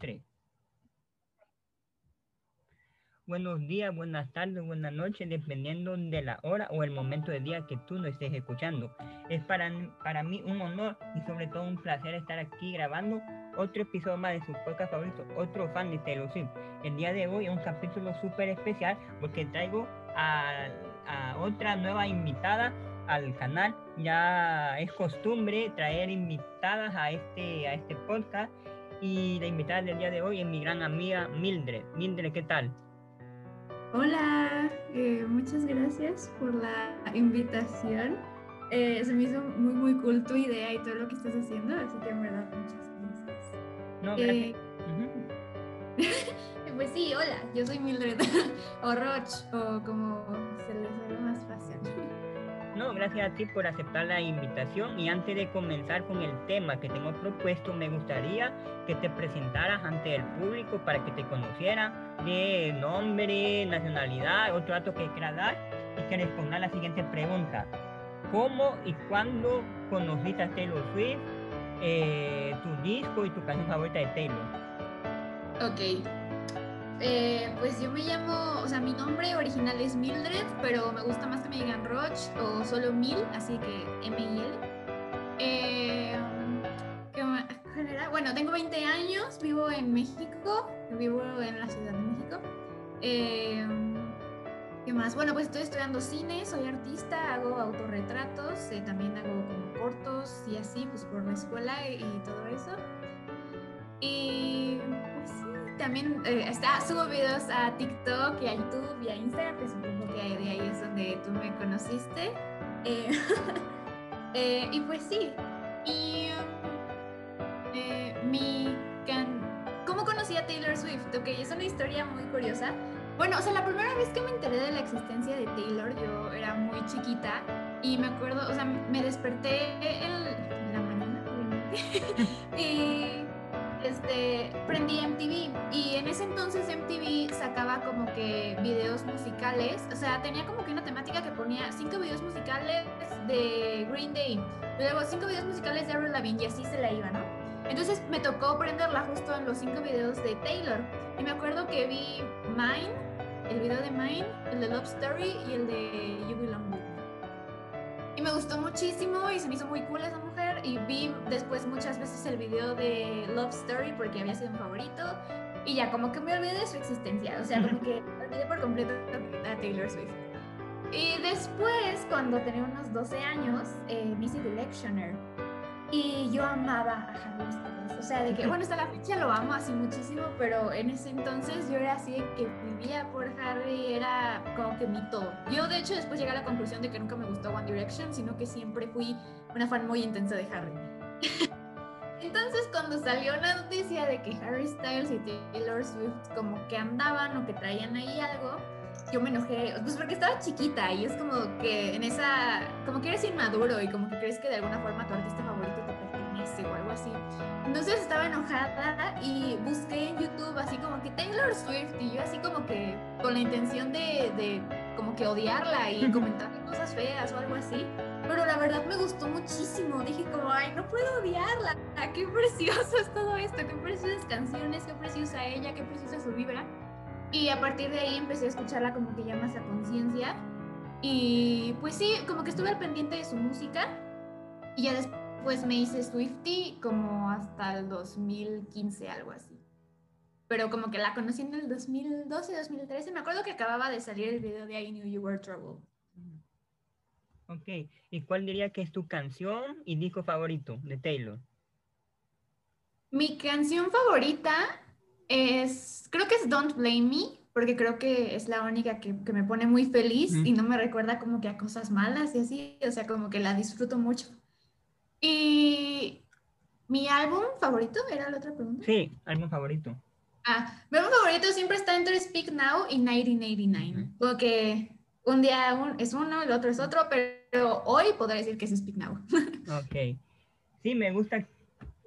Tres. Buenos días, buenas tardes, buenas noches, dependiendo de la hora o el momento del día que tú nos estés escuchando. Es para, para mí un honor y sobre todo un placer estar aquí grabando otro episodio más de su podcast favorito, otro fan de Taylor. El día de hoy es un capítulo súper especial porque traigo a, a otra nueva invitada al canal. Ya es costumbre traer invitadas a este, a este podcast y la invitada del día de hoy es mi gran amiga Mildred. Mildred, ¿qué tal? Hola, eh, muchas gracias por la invitación. Eh, se me hizo muy, muy cool tu idea y todo lo que estás haciendo, así que en verdad muchas gracias. No, gracias. Eh, pues sí, hola, yo soy Mildred, o Roch, o como se les. No, gracias a ti por aceptar la invitación y antes de comenzar con el tema que tengo propuesto, me gustaría que te presentaras ante el público para que te conocieran de nombre, nacionalidad, otro dato que quieras dar y que responda la siguiente pregunta. ¿Cómo y cuándo conociste a Taylor Swift, eh, tu disco y tu canción favorita de Taylor? Ok, eh, pues yo me llamo, o sea, mi nombre original es Mildred, pero me gusta más que me digan Roch o solo Mil, así que M-I-L. Eh, bueno, tengo 20 años, vivo en México, vivo en la Ciudad de México. Eh, ¿Qué más? Bueno, pues estoy estudiando cine, soy artista, hago autorretratos, también hago como cortos y así, pues por la escuela y, y todo eso. Y también eh, está, subo videos a TikTok y a YouTube y a Instagram, que supongo que de ahí es donde tú me conociste. Eh, eh, y pues sí, y mi can... ¿Cómo conocí a Taylor Swift? Ok, es una historia muy curiosa. Bueno, o sea, la primera vez que me enteré de la existencia de Taylor, yo era muy chiquita y me acuerdo, o sea, me desperté en la mañana, y este, prendí MTV y en ese entonces MTV sacaba como que videos musicales, o sea, tenía como que una temática que ponía cinco videos musicales de Green Day, luego cinco videos musicales de Avril Lavigne y así se la iba, ¿no? Entonces me tocó prenderla justo en los cinco videos de Taylor y me acuerdo que vi Mine, el video de Mine, el de Love Story y el de You Belong With Me. Y me gustó muchísimo y se me hizo muy cool esa mujer. Y vi después muchas veces el video de Love Story porque había sido mi favorito. Y ya como que me olvidé de su existencia. O sea, como que olvidé por completo a Taylor Swift. Y después, cuando tenía unos 12 años, eh, vi Electioner. Y yo amaba a Harry. O sea, de que, bueno, hasta la fecha lo amo así muchísimo, pero en ese entonces yo era así de que vivía por Harry, era como que mi todo. Yo, de hecho, después llegué a la conclusión de que nunca me gustó One Direction, sino que siempre fui una fan muy intensa de Harry. Entonces, cuando salió la noticia de que Harry Styles y Taylor Swift como que andaban o que traían ahí algo, yo me enojé, pues porque estaba chiquita y es como que en esa, como que eres inmaduro y como que crees que de alguna forma tu artista algo así. Entonces estaba enojada y busqué en YouTube así como que Taylor Swift y yo así como que con la intención de, de como que odiarla y comentarle cosas feas o algo así. Pero la verdad me gustó muchísimo. Dije como, ay, no puedo odiarla. Qué precioso es todo esto. Qué preciosas canciones, qué preciosa ella, qué preciosa su vibra. Y a partir de ahí empecé a escucharla como que ya más a conciencia. Y pues sí, como que estuve al pendiente de su música. Y ya después me hice Swifty como hasta el 2015, algo así. Pero como que la conocí en el 2012, 2013. Me acuerdo que acababa de salir el video de I Knew You Were Trouble. Ok, ¿y cuál diría que es tu canción y disco favorito de Taylor? Mi canción favorita es, creo que es Don't Blame Me, porque creo que es la única que, que me pone muy feliz y no me recuerda como que a cosas malas y así, o sea, como que la disfruto mucho. Y mi álbum favorito, ¿era la otra pregunta? Sí, álbum favorito. Ah, mi álbum favorito siempre está entre Speak Now y 1989, porque un día es uno, el otro es otro, pero hoy podré decir que es Speak Now. ok. Sí, me gusta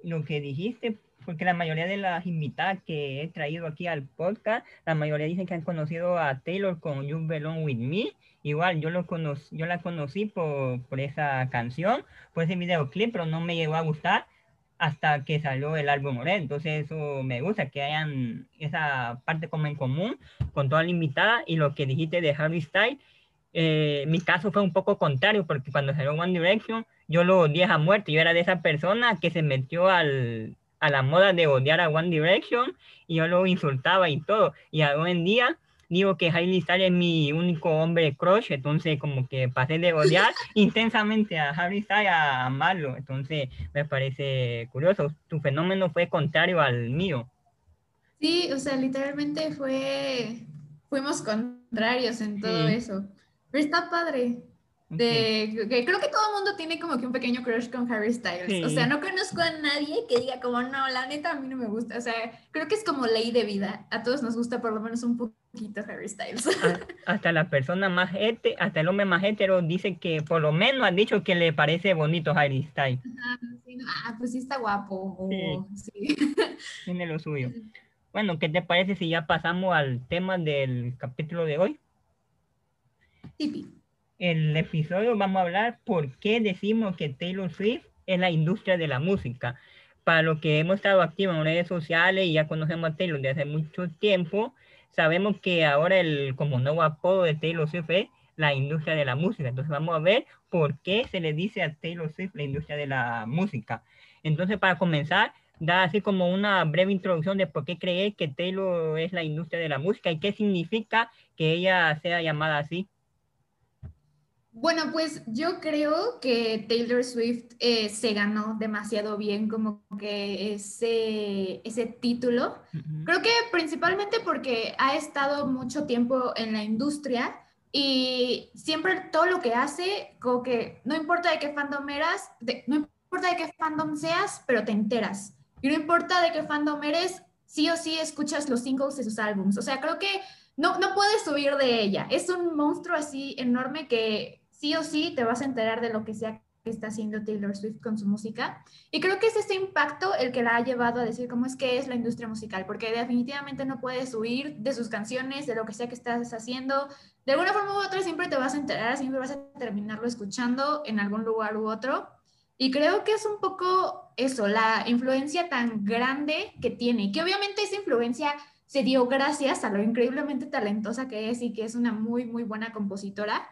lo que dijiste, porque la mayoría de las invitadas que he traído aquí al podcast, la mayoría dicen que han conocido a Taylor con You Belong With Me. Igual, yo, lo conocí, yo la conocí por, por esa canción, por ese videoclip, pero no me llegó a gustar. hasta que salió el álbum Morel. Entonces eso me gusta, que hayan esa parte como en común con toda la invitada y lo que dijiste de Harry Styles. Eh, mi caso fue un poco contrario porque cuando salió One Direction yo lo odié a muerte. Yo era de esa persona que se metió al, a la moda de odiar a One Direction y yo lo insultaba y todo. Y hoy en día digo que Hailey Styles es mi único hombre crush, entonces como que pasé de odiar intensamente a Harry Styles a amarlo, entonces me parece curioso, tu fenómeno fue contrario al mío. Sí, o sea, literalmente fue, fuimos contrarios en todo eso, pero está padre. De, que creo que todo el mundo tiene como que un pequeño crush con Harry Styles. O sea, no conozco a nadie que diga como, no, la neta a mí no me gusta. O sea, creo que es como ley de vida. A todos nos gusta por lo menos un poquito Harry Styles. hasta la persona más hetero, hasta el hombre más hetero dice que por lo menos ha dicho que le parece bonito Harry Styles. ah, pues sí está guapo. sí. Tiene lo suyo. Bueno, ¿qué te parece si ya pasamos al tema del capítulo de hoy? Sí, el episodio vamos a hablar por qué decimos que Taylor Swift es la industria de la música. Para los que hemos estado activos en redes sociales y ya conocemos a Taylor desde hace mucho tiempo, sabemos que ahora el como nuevo apodo de Taylor Swift es la industria de la música. Entonces vamos a ver por qué se le dice a Taylor Swift la industria de la música. Entonces para comenzar, da así como una breve introducción de por qué crees que Taylor es la industria de la música y qué significa que ella sea llamada así. Bueno, pues yo creo que Taylor Swift eh, se ganó demasiado bien como que ese, ese título. Creo que principalmente porque ha estado mucho tiempo en la industria y siempre todo lo que hace, como que no importa de qué fandom eras, no importa de qué fandom seas, pero te enteras. Y no importa de qué fandom eres, sí o sí escuchas los singles de sus álbums. O sea, creo que no, no puedes subir de ella. Es un monstruo así enorme que sí o sí te vas a enterar de lo que sea que está haciendo Taylor Swift con su música. Y creo que es ese impacto el que la ha llevado a decir cómo es que es la industria musical, porque definitivamente no puedes huir de sus canciones, de lo que sea que estás haciendo. De alguna forma u otra siempre te vas a enterar, siempre vas a terminarlo escuchando en algún lugar u otro. Y creo que es un poco eso, la influencia tan grande que tiene, que obviamente esa influencia se dio gracias a lo increíblemente talentosa que es y que es una muy, muy buena compositora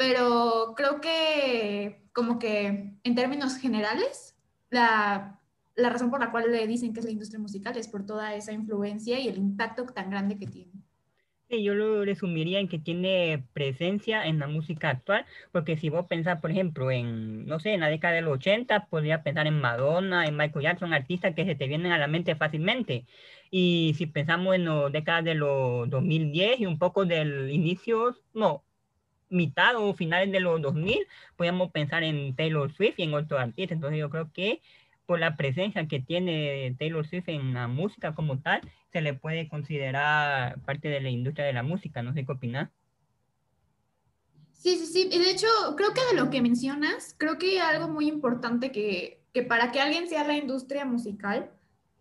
pero creo que como que en términos generales, la, la, razón por la cual le dicen que es la industria musical es por toda esa influencia y el impacto tan grande que tiene. Sí, yo lo resumiría en que tiene presencia en la música actual, porque si vos pensás, por ejemplo, en, no sé, en la década del 80, podrías pensar en Madonna, en Michael Jackson, artistas que se te vienen a la mente fácilmente. Y si pensamos en la década de los 2010 y un poco del inicio, no, mitad o finales de los 2000, podíamos pensar en Taylor Swift y en otros artistas. Entonces yo creo que por la presencia que tiene Taylor Swift en la música como tal, se le puede considerar parte de la industria de la música. No sé qué opinas. Sí, sí, sí. De hecho, creo que de lo que mencionas, creo que algo muy importante que, que para que alguien sea la industria musical,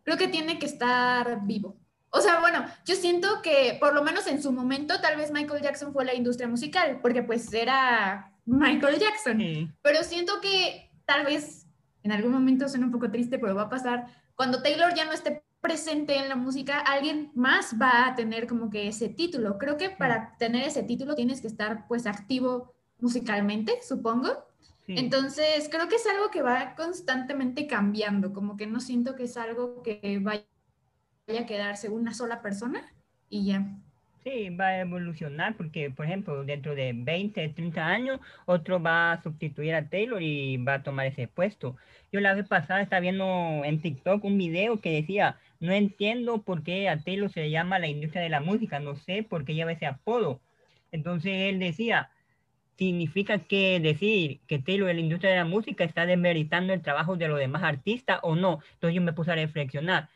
creo que tiene que estar vivo. O sea, bueno, yo siento que por lo menos en su momento tal vez Michael Jackson fue la industria musical, porque pues era Michael Jackson. Pero siento que tal vez en algún momento suena un poco triste, pero va a pasar. Cuando Taylor ya no esté presente en la música, alguien más va a tener como que ese título. Creo que para tener ese título tienes que estar pues activo musicalmente, supongo. Entonces, creo que es algo que va constantemente cambiando, como que no siento que es algo que vaya a quedarse una sola persona y ya. Sí, va a evolucionar porque, por ejemplo, dentro de 20, 30 años, otro va a sustituir a Taylor y va a tomar ese puesto. Yo la vez pasada estaba viendo en TikTok un video que decía, no entiendo por qué a Taylor se le llama la industria de la música, no sé por qué lleva ese apodo. Entonces él decía, significa que decir que Taylor es la industria de la música está desmeritando el trabajo de los demás artistas o no. Entonces yo me puse a reflexionar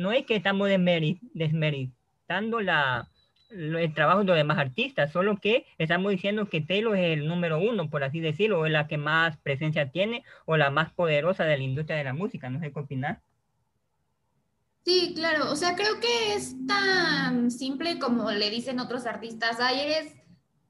no es que estamos desmeritando la, el trabajo de los demás artistas, solo que estamos diciendo que Taylor es el número uno, por así decirlo, o es la que más presencia tiene o la más poderosa de la industria de la música. No sé qué opinar. Sí, claro, o sea, creo que es tan simple como le dicen otros artistas, ay, eres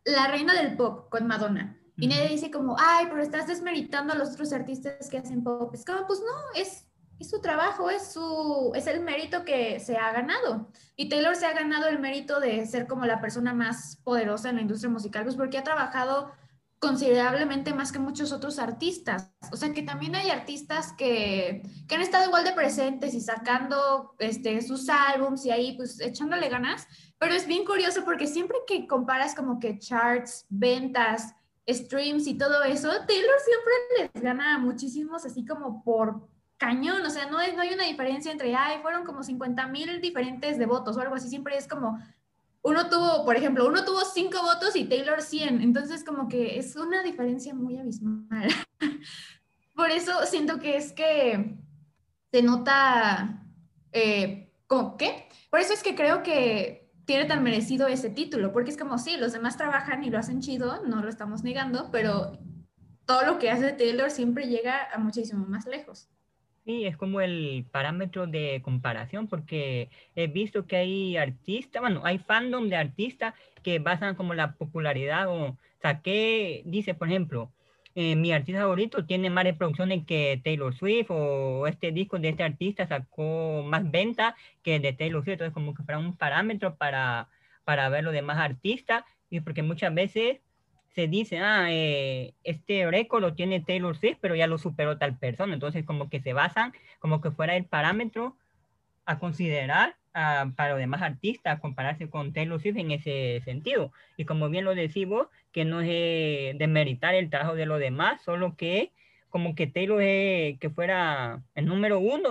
la reina del pop con Madonna. Y nadie dice como, ay, pero estás desmeritando a los otros artistas que hacen pop. Es como, pues no, es es su trabajo, es, su, es el mérito que se ha ganado. Y Taylor se ha ganado el mérito de ser como la persona más poderosa en la industria musical, pues porque ha trabajado considerablemente más que muchos otros artistas. O sea que también hay artistas que, que han estado igual de presentes y sacando este, sus álbums y ahí pues echándole ganas. Pero es bien curioso porque siempre que comparas como que charts, ventas, streams y todo eso, Taylor siempre les gana muchísimos así como por cañón, o sea, no, no hay una diferencia entre, ay, fueron como 50 mil diferentes de votos o algo así, siempre es como, uno tuvo, por ejemplo, uno tuvo cinco votos y Taylor 100, entonces como que es una diferencia muy abismal. por eso siento que es que se nota, eh, ¿cómo qué? Por eso es que creo que tiene tan merecido ese título, porque es como, sí, los demás trabajan y lo hacen chido, no lo estamos negando, pero todo lo que hace Taylor siempre llega a muchísimo más lejos. Sí, es como el parámetro de comparación, porque he visto que hay artistas, bueno, hay fandom de artistas que basan como la popularidad o, sea, que dice, por ejemplo, eh, mi artista favorito tiene más reproducciones que Taylor Swift o este disco de este artista sacó más venta que de Taylor Swift, entonces como que fuera un parámetro para, para ver los demás artistas y porque muchas veces se dice, ah, eh, este récord lo tiene Taylor Swift, pero ya lo superó tal persona. Entonces, como que se basan, como que fuera el parámetro a considerar ah, para los demás artistas, compararse con Taylor Swift en ese sentido. Y como bien lo decimos, que no es demeritar el trabajo de los demás, solo que como que Taylor es que fuera el número uno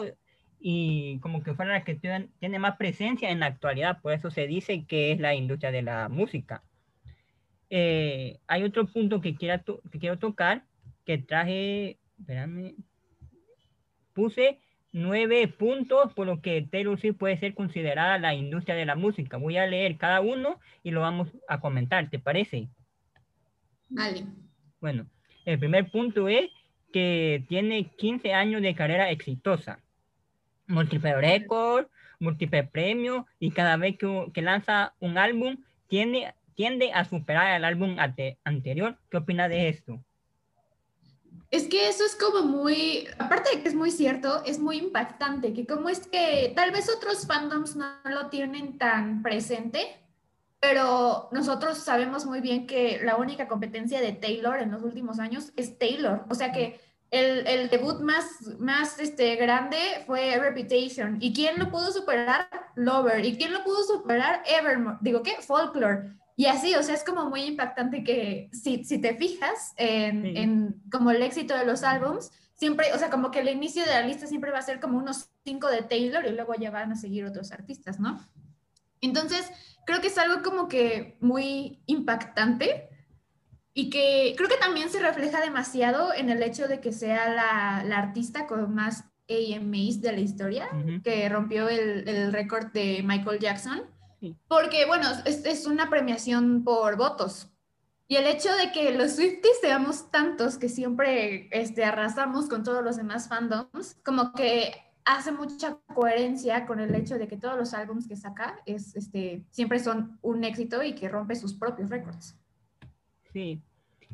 y como que fuera la que tiene más presencia en la actualidad. Por eso se dice que es la industria de la música. Eh, hay otro punto que, quiera que quiero tocar, que traje, espérame, puse nueve puntos por lo que Taylor Swift puede ser considerada la industria de la música. Voy a leer cada uno y lo vamos a comentar, ¿te parece? Vale. Bueno, el primer punto es que tiene 15 años de carrera exitosa. Múltiple récord, múltiple premio y cada vez que, que lanza un álbum tiene tiende a superar al álbum anterior. ¿Qué opina de esto? Es que eso es como muy, aparte de que es muy cierto, es muy impactante, que como es que tal vez otros fandoms no lo tienen tan presente, pero nosotros sabemos muy bien que la única competencia de Taylor en los últimos años es Taylor. O sea que el, el debut más, más este, grande fue Reputation. ¿Y quién lo pudo superar? Lover. ¿Y quién lo pudo superar? Evermore. Digo, ¿qué? Folklore. Y así, o sea, es como muy impactante que si, si te fijas en, en, como el éxito de los álbums, siempre, o sea, como que el inicio de la lista siempre va a ser como unos cinco de Taylor y luego ya van a seguir otros artistas, ¿no? Entonces, creo que es algo como que muy impactante y que creo que también se refleja demasiado en el hecho de que sea la, la artista con más AMAs de la historia, que rompió el, el récord de Michael Jackson porque, bueno, es, es, una premiación por votos. Y el hecho de que los Swifties seamos tantos que siempre este, arrasamos con todos los demás fandoms, como que hace mucha coherencia con el hecho de que todos los álbumes que saca es, este, siempre son un éxito y que rompe sus propios récords. Sí,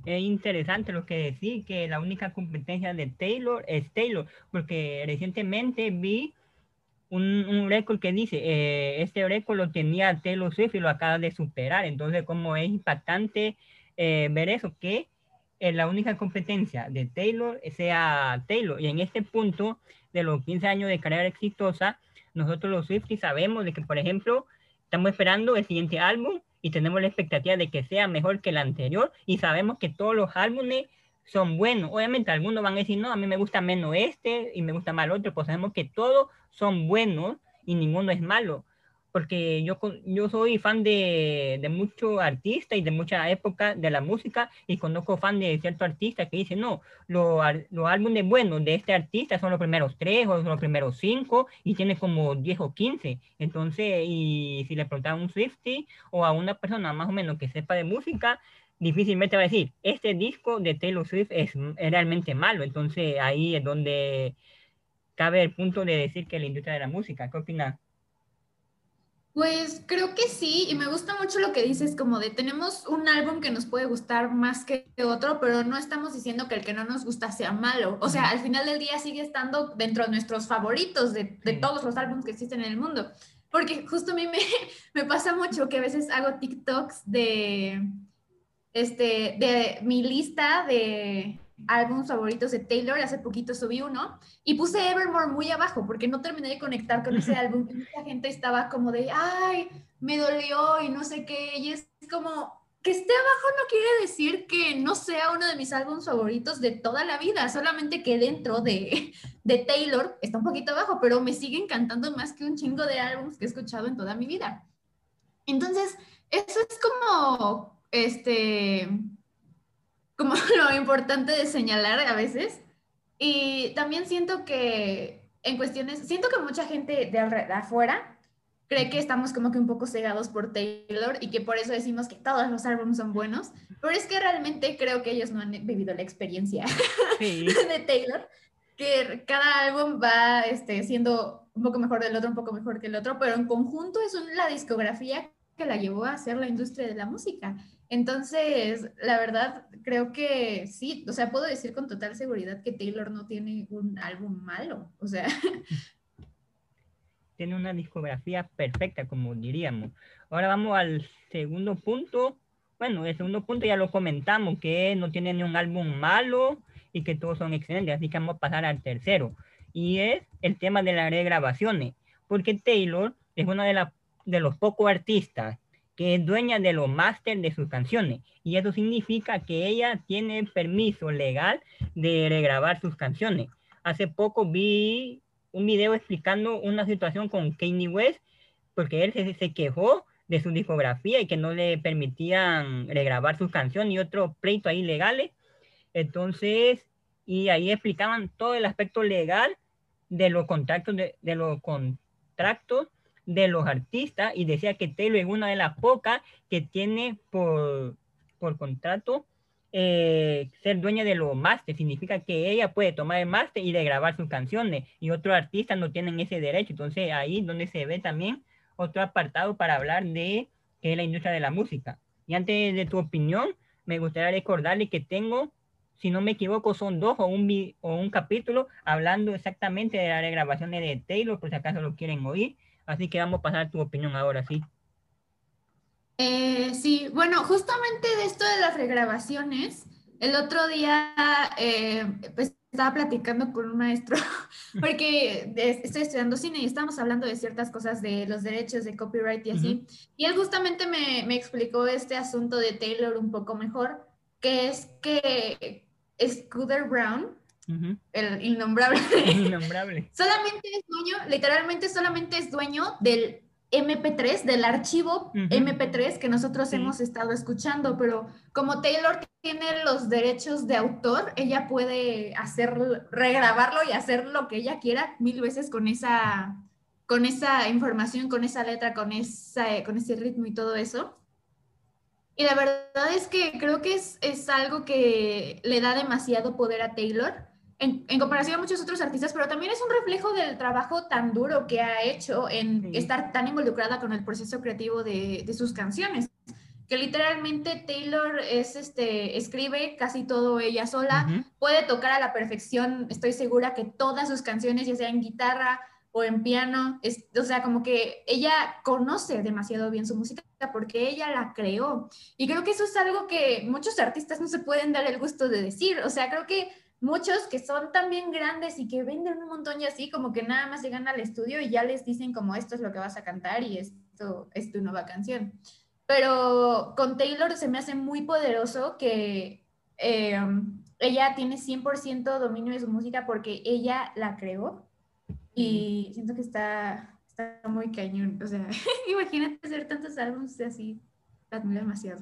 es interesante lo que decís, que la única competencia de Taylor es Taylor, porque recientemente vi un, un récord que dice, eh, este récord lo tenía Taylor Swift y lo acaba de superar. Entonces, como es impactante eh, ver eso, que la única competencia de Taylor sea Taylor. Y en este punto de los 15 años de carrera exitosa, nosotros los Swifties sabemos de que, por ejemplo, estamos esperando el siguiente álbum y tenemos la expectativa de que sea mejor que el anterior y sabemos que todos los álbumes son buenos. Obviamente algunos van a decir, no, a mí me gusta menos este y me gusta más el otro, pues sabemos que todos son buenos y ninguno es malo. Porque yo, yo soy fan de, de muchos artistas y de mucha época de la música y conozco fan de ciertos artistas que dicen, no, los, los álbumes buenos de este artista son los primeros tres o los primeros cinco y tiene como 10 o 15. Entonces, y si le preguntan a un Swifty o a una persona más o menos que sepa de música, difícilmente va a decir, este disco de Taylor Swift es, realmente malo. Entonces ahí es donde cabe el punto de decir que la industria de la música. ¿Qué opinas? Pues creo que sí, y me gusta mucho lo que dices, como de tenemos un álbum que nos puede gustar más que otro, pero no estamos diciendo que el que no nos gusta sea malo. O sea, al final del día sigue estando dentro de nuestros favoritos de, de todos los álbumes que existen en el mundo. Porque justo a mí me, me pasa mucho que a veces hago TikToks de, este, de mi lista de álbumes favoritos de Taylor, hace poquito subí uno y puse Evermore muy abajo porque no terminé de conectar con ese álbum mucha gente estaba como de, ay, me dolió y no sé qué, y es como, que esté abajo no quiere decir que no sea uno de mis álbumes favoritos de toda la vida, solamente que dentro de, de Taylor está un poquito abajo, pero me sigue encantando más que un chingo de álbumes que he escuchado en toda mi vida. Entonces, eso es como, este, como lo importante de señalar a veces. Y también siento que en cuestiones, siento que mucha gente de, afuera cree que estamos como que un poco cegados por Taylor y que por eso decimos que todos los álbumes son buenos, pero es que realmente creo que ellos no han vivido la experiencia de Taylor, que cada álbum va este, siendo un poco mejor del otro, un poco mejor que el otro, pero en conjunto es la discografía que la llevó a ser la industria de la música. Entonces, la verdad, creo que sí, o sea, puedo decir con total seguridad que Taylor no tiene un álbum malo, o sea. Tiene una discografía perfecta, como diríamos. Ahora vamos al segundo punto. Bueno, el segundo punto ya lo comentamos, que no tiene ni un álbum malo y que todos son excelentes, así que vamos a pasar al tercero. Y es el tema de las regrabaciones, porque Taylor es una de, de los pocos artistas que es dueña de los máster de sus canciones. Y eso significa que ella tiene permiso legal de regrabar sus canciones. Hace poco vi un video explicando una situación con Kanye West, porque él se, quejó de su discografía y que no le permitían regrabar sus canciones y otro pleito ahí legales. Entonces, y ahí explicaban todo el aspecto legal de los contratos de, de los contratos de los artistas y decía que Taylor es una de las pocas que tiene por, por contrato eh, ser dueña de los máster. Significa que ella puede tomar el máster y de grabar sus canciones y otros artistas no tienen ese derecho. Entonces ahí donde se ve también otro apartado para hablar de la industria de la música. Y antes de tu opinión, me gustaría recordarle que tengo, si no me equivoco, son dos o un, o un capítulo hablando exactamente de las regrabaciones de Taylor, por si acaso lo quieren oír. Así que vamos a pasar tu opinión ahora, ¿sí? Eh, sí, bueno, justamente de esto de las regrabaciones, el otro día eh, pues, estaba platicando con un maestro, porque estoy estudiando cine y estábamos hablando de ciertas cosas de los derechos de copyright y así, y él justamente me, me, explicó este asunto de Taylor un poco mejor, que es que Scooter Brown, el innombrable. innombrable. solamente es dueño, literalmente solamente es dueño del MP3, del archivo MP3 que nosotros hemos estado escuchando, pero como Taylor tiene los derechos de autor, ella puede hacer, regrabarlo y hacer lo que ella quiera mil veces con esa, con esa información, con esa letra, con, esa, con ese ritmo y todo eso. Y la verdad es que creo que es, es algo que le da demasiado poder a Taylor en, comparación a muchos otros artistas, pero también es un reflejo del trabajo tan duro que ha hecho en estar tan involucrada con el proceso creativo de, de, sus canciones. Que literalmente Taylor es, este, escribe casi todo ella sola, puede tocar a la perfección, estoy segura que todas sus canciones, ya sea en guitarra o en piano, es, o sea, como que ella conoce demasiado bien su música porque ella la creó. Y creo que eso es algo que muchos artistas no se pueden dar el gusto de decir, o sea, creo que muchos que son también grandes y que venden un montón y así, como que nada más llegan al estudio y ya les dicen como esto es lo que vas a cantar y esto es tu nueva canción. Pero con Taylor se me hace muy poderoso que eh, ella tiene 100% dominio de su música porque ella la creó y siento que está, está muy cañón. O sea, imagínate hacer tantos álbumes así, admiro demasiado.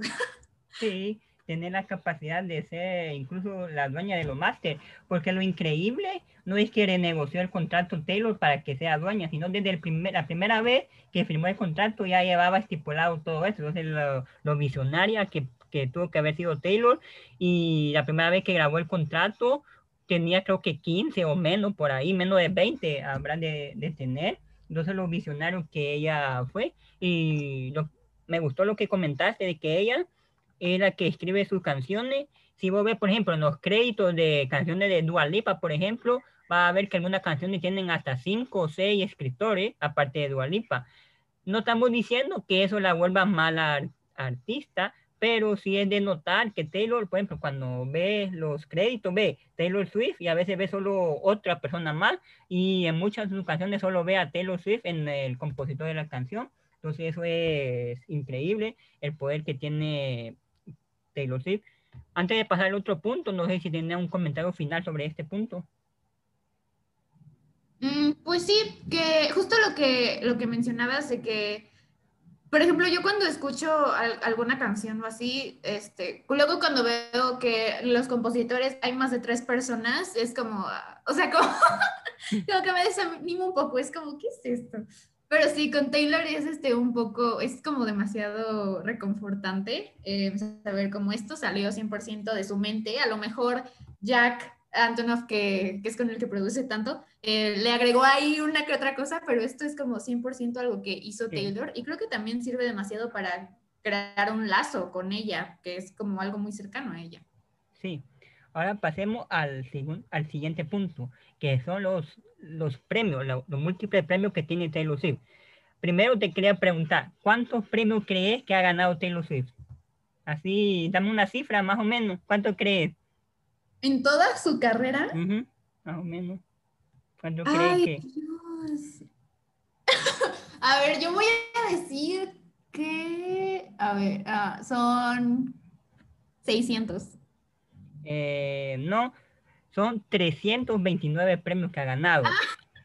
Sí, tener la capacidad de ser incluso la dueña de los máster, porque lo increíble no es que renegoció el contrato Taylor para que sea dueña, sino desde el primer, la primera vez que firmó el contrato ya llevaba estipulado todo eso, entonces lo, lo visionaria que, que, tuvo que haber sido Taylor, y la primera vez que grabó el contrato tenía creo que 15 o menos por ahí, menos de 20 habrán de, de tener, entonces lo visionario que ella fue y me gustó lo que comentaste de que ella es la que escribe sus canciones. Si vos ves, por ejemplo, en los créditos de canciones de Dua Lipa, por ejemplo, va a ver que algunas canciones tienen hasta cinco o seis escritores, aparte de Dua Lipa. No estamos diciendo que eso la vuelva mala artista, pero sí es de notar que Taylor, por ejemplo, cuando ve los créditos, ve Taylor Swift y a veces ve solo otra persona más y en muchas sus canciones solo ve a Taylor Swift en el compositor de la canción. Entonces eso es increíble, el poder que tiene Taylor Swift. Antes de pasar al otro punto, no sé si tenía un comentario final sobre este punto. Mm, pues sí, que justo lo que, lo que mencionabas de que por ejemplo, yo cuando escucho alguna canción o así, este, luego cuando veo que los compositores hay más de tres personas, es como, o sea, como, que me desanimo un poco, es como, ¿qué es esto? Pero sí, con Taylor es este un poco, es como demasiado reconfortante eh, saber cómo esto salió 100% de su mente. A lo mejor Jack Antonoff, que, que, es con el que produce tanto, eh, le agregó ahí una que otra cosa, pero esto es como 100% algo que hizo Taylor y creo que también sirve demasiado para crear un lazo con ella, que es como algo muy cercano a ella. Sí, ahora pasemos al, al siguiente punto, que son los, los premios, los, múltiples premios que tiene Taylor Swift. Primero te quería preguntar, ¿cuántos premios crees que ha ganado Taylor Swift? Así, dame una cifra más o menos, ¿cuánto crees? ¿En toda su carrera? más o menos. ¿Cuánto crees que? Dios. a ver, yo voy a decir que, a ver, ah, son 600. Eh, no, son 329 premios que ha ganado. Ah.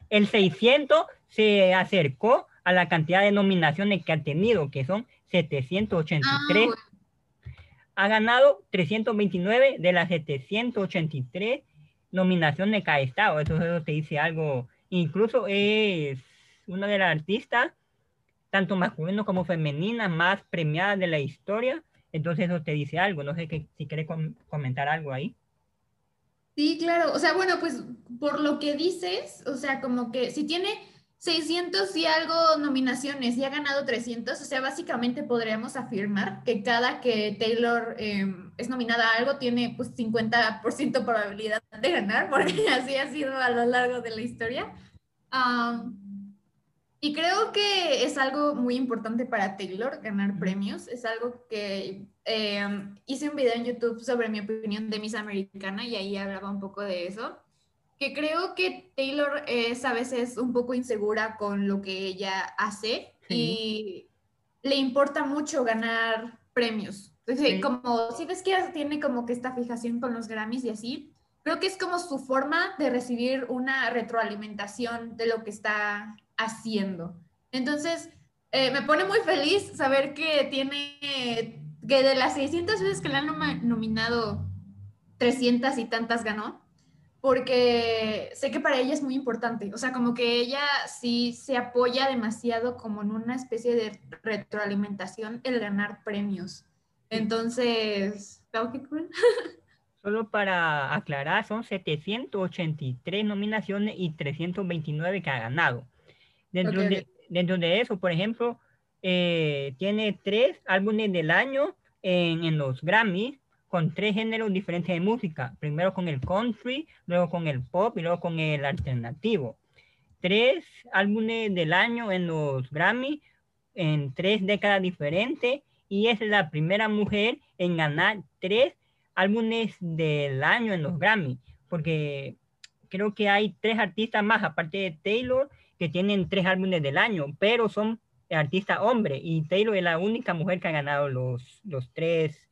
El 600 se acercó a la cantidad de nominaciones que ha tenido, que son 783 ha ganado 329 de las 783 nominaciones que ha estado. Eso, te dice algo. Incluso es una de las artistas, tanto masculina como femenina, más premiadas de la historia. Entonces eso te dice algo. No sé si quieres comentar algo ahí. Sí, claro. O sea, bueno, pues por lo que dices, o sea, como que si tiene 600 y algo nominaciones y ha ganado 300, o sea, básicamente podríamos afirmar que cada que Taylor em, es nominada a algo tiene pues 50% probabilidad de ganar, porque así ha sido a lo largo de la historia. Y creo que es algo muy importante para Taylor ganar premios, es algo que em, hice un video en YouTube sobre mi opinión de Miss Americana y ahí hablaba un poco de eso que creo que Taylor es a veces un poco insegura con lo que ella hace y le importa mucho ganar premios. Entonces, como si ves que tiene como que esta fijación con los Grammys y así, creo que es como su forma de recibir una retroalimentación de lo que está haciendo. Entonces, eh, me pone muy feliz saber que tiene, que de las 600 veces que le han nominado, 300 y tantas ganó porque sé que para ella es muy importante, o sea, como que ella sí se apoya demasiado como en una especie de retroalimentación el ganar premios. Entonces, qué cool? Solo para aclarar, son 783 nominaciones y 329 que ha ganado. Dentro, de, dentro de eso, por ejemplo, eh, tiene tres álbumes del año en, en los Grammys, con tres géneros diferentes de música. Primero con el country, luego con el pop y luego con el alternativo. Tres álbumes del año en los Grammy en tres décadas diferentes y es la primera mujer en ganar tres álbumes del año en los Grammy, porque creo que hay tres artistas más, aparte de Taylor, que tienen tres álbumes del año, pero son artistas hombres y Taylor es la única mujer que ha ganado los, los tres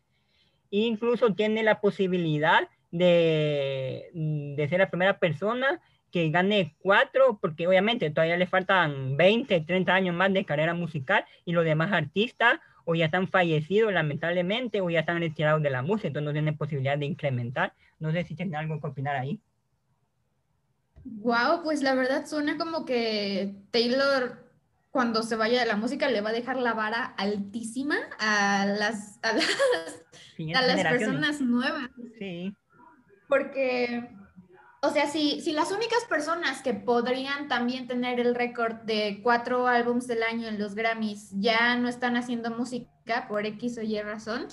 incluso tiene la posibilidad de, de ser la primera persona que gane cuatro, porque obviamente todavía le faltan 20, 30 años más de carrera musical y los demás artistas o ya están fallecidos lamentablemente o ya están retirados de la música, entonces no tienen posibilidad de incrementar. No sé si tiene algo que opinar ahí. Wow, pues la verdad suena como que Taylor cuando se vaya de la música le va a dejar la vara altísima a las, a las, a las personas nuevas. Sí. Porque, o sea, si, si las únicas personas que podrían también tener el récord de cuatro álbums del año en los Grammys ya no están haciendo música por X o Y razón,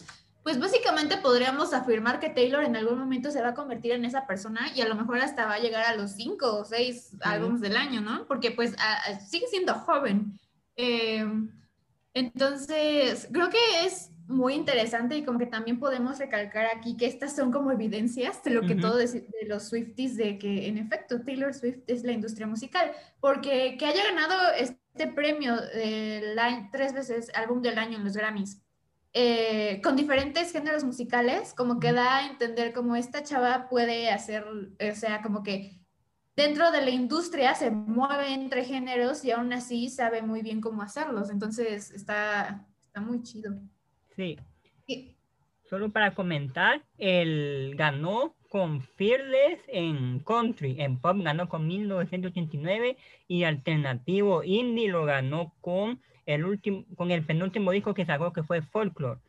pues básicamente podríamos afirmar que Taylor en algún momento se va a convertir en esa persona y a lo mejor hasta va a llegar a los cinco o seis álbums del año, ¿no? Porque pues sigue siendo joven. Em, entonces, creo que es muy interesante y como que también podemos recalcar aquí que estas son como evidencias de lo que todo de, de, los Swifties de que en efecto Taylor Swift es la industria musical, porque que haya ganado este premio de tres veces álbum del año en los Grammys eh, con diferentes géneros musicales, como que da a entender cómo esta chava puede hacer, o sea, como que dentro de la industria se mueve entre géneros y aún así sabe muy bien cómo hacerlos, entonces está, está muy chido. Sí. Solo para comentar, él ganó con Fearless en country, en pop ganó con 1989 y alternativo indie lo ganó con el último, con el penúltimo disco que sacó que fue Folklore.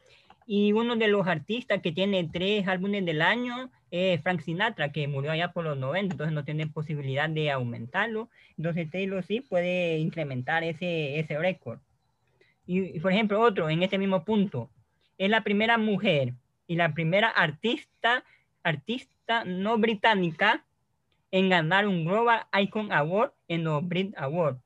Y uno de los artistas que tiene tres álbumes del año es Frank Sinatra, que murió allá por los 90, entonces no tiene posibilidad de aumentarlo. Entonces Taylor sí puede incrementar ese, ese récord. Y, por ejemplo, otro en este mismo punto, es la primera mujer y la primera artista, artista no británica en ganar un Global Icon Award en los Brit Awards.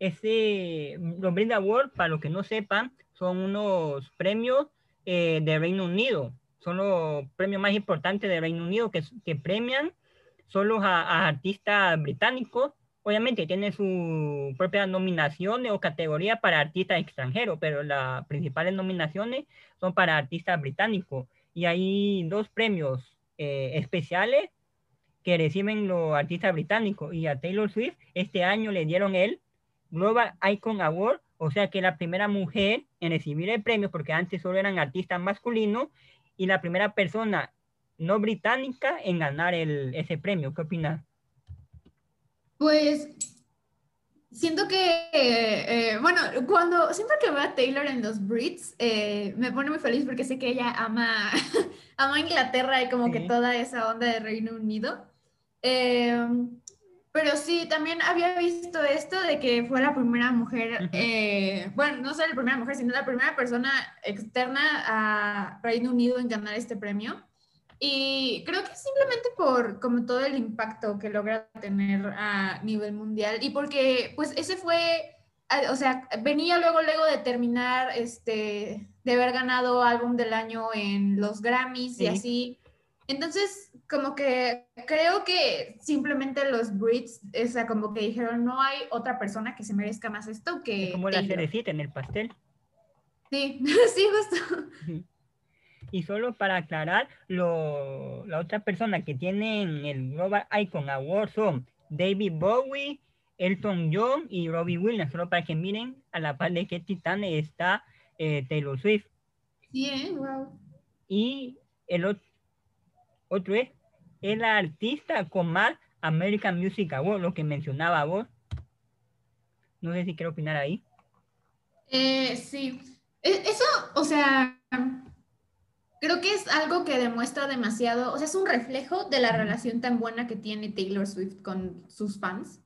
Ese, los Brit Awards, para los que no sepan, son unos premios eh, de Reino Unido. Son los premios más importantes de Reino Unido que, que premian solo a, a artistas británicos obviamente tiene su propia nominaciones o categoría para artistas extranjeros, pero las principales nominaciones son para artistas británicos. Y hay dos premios eh, especiales que reciben los artistas británicos. Y a Taylor Swift este año le dieron el Global Icon Award, o sea que la primera mujer en recibir el premio, porque antes solo eran artistas masculinos, y la primera persona no británica en ganar el, ese premio. ¿Qué opinas? Pues siento que, eh, bueno, cuando siempre que veo a Taylor en los Brits, eh, me pone muy feliz porque sé que ella ama, ama Inglaterra y como que toda esa onda de Reino Unido. Pero sí, también había visto esto de que fue la primera mujer, eh, bueno, no solo la primera mujer, sino la primera persona externa a Reino Unido en ganar este premio. Y creo que simplemente por como todo el impacto que logra tener a nivel mundial y porque pues ese fue, o sea, venía luego, luego de terminar, este, de haber ganado álbum del año en los Grammys y así. Entonces, como que creo que simplemente los Brits, o sea, como que dijeron, no hay otra persona que se merezca más esto que... como la cerecita en el pastel. Sí, sí, justo. Y solo para aclarar, lo, la otra persona que tienen el Global Icon Award son David Bowie, Elton John y Robbie Williams, solo para que miren a la par de qué titán está eh, Taylor Swift. Sí, wow. Y el otro, otro es el artista con más American Music Award, lo que mencionaba vos. No sé si quiero opinar ahí. Eh, sí, e, eso, o sea, creo que es algo que demuestra demasiado, o sea, es un reflejo de la relación tan buena que tiene Taylor Swift con sus fans.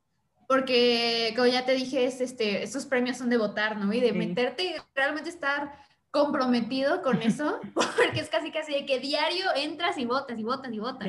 Porque, como ya te dije, es este, estos premios son de votar, ¿no? Y de meterte, realmente estar comprometido con eso, porque es casi casi de que diario entras y votas y votas y votas.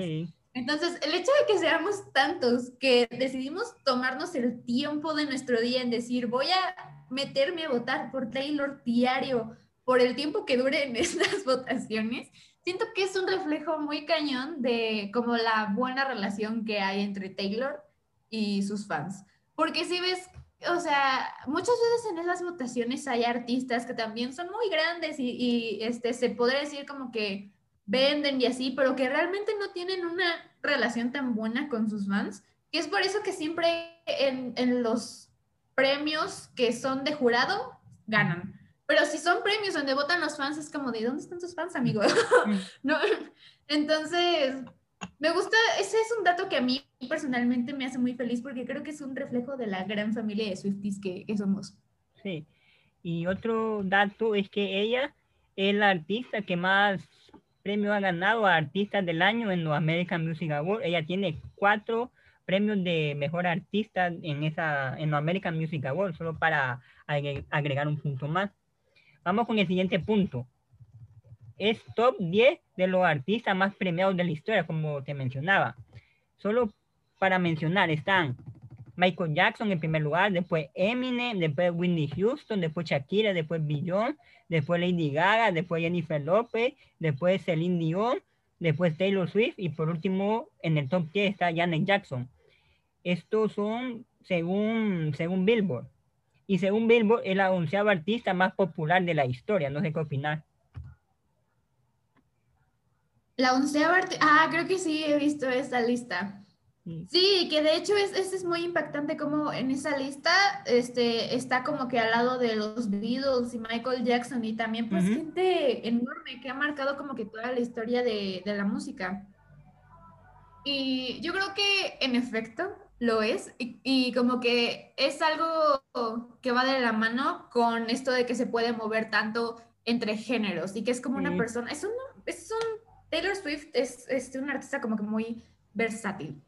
Entonces, el hecho de que seamos tantos que decidimos tomarnos el tiempo de nuestro día en decir, voy a meterme a votar por Taylor diario, por el tiempo que duren estas votaciones, siento que es un reflejo muy cañón de como la buena relación que hay entre Taylor y sus fans. Porque si ves, o sea, muchas veces en esas votaciones hay artistas que también son muy grandes y, y este, se podría decir como que venden y así, pero que realmente no tienen una relación tan buena con sus fans. Y es por eso que siempre en, en los premios que son de jurado, ganan pero si son premios donde votan los fans, es como de, ¿dónde están tus fans, amigo? no, entonces, me gusta, ese es un dato que a mí personalmente me hace muy feliz porque creo que es un reflejo de la gran familia de Swifties que, que somos. Sí, y otro dato es que ella es la artista que más premios ha ganado a Artistas del Año en los American Music Awards. Ella tiene cuatro premios de mejor artista en, esa, en los American Music Awards, solo para agregar un punto más. Vamos con el siguiente punto. Es top 10 de los artistas más premiados de la historia, como te mencionaba. Solo para mencionar están Michael Jackson en primer lugar, después Eminem, después Whitney Houston, después Shakira, después Beyoncé, después Lady Gaga, después Jennifer Lopez, después Celine Dion, después Taylor Swift y por último en el top 10 está Janet Jackson. Estos son según, según Billboard. Y según Billboard es la onceava artista más popular de la historia. No sé qué opinar. La onceava. Ah, creo que sí he visto esa lista. Sí, que de hecho es, es, muy impactante como en esa lista este, está como que al lado de los Beatles y Michael Jackson y también pues gente enorme que ha marcado como que toda la historia de, de, la música. Y yo creo que en efecto lo es y, y, como que es algo que va de la mano con esto de que se puede mover tanto entre géneros y que es como una persona, es un, es un, Taylor Swift es, es un artista como que muy versátil.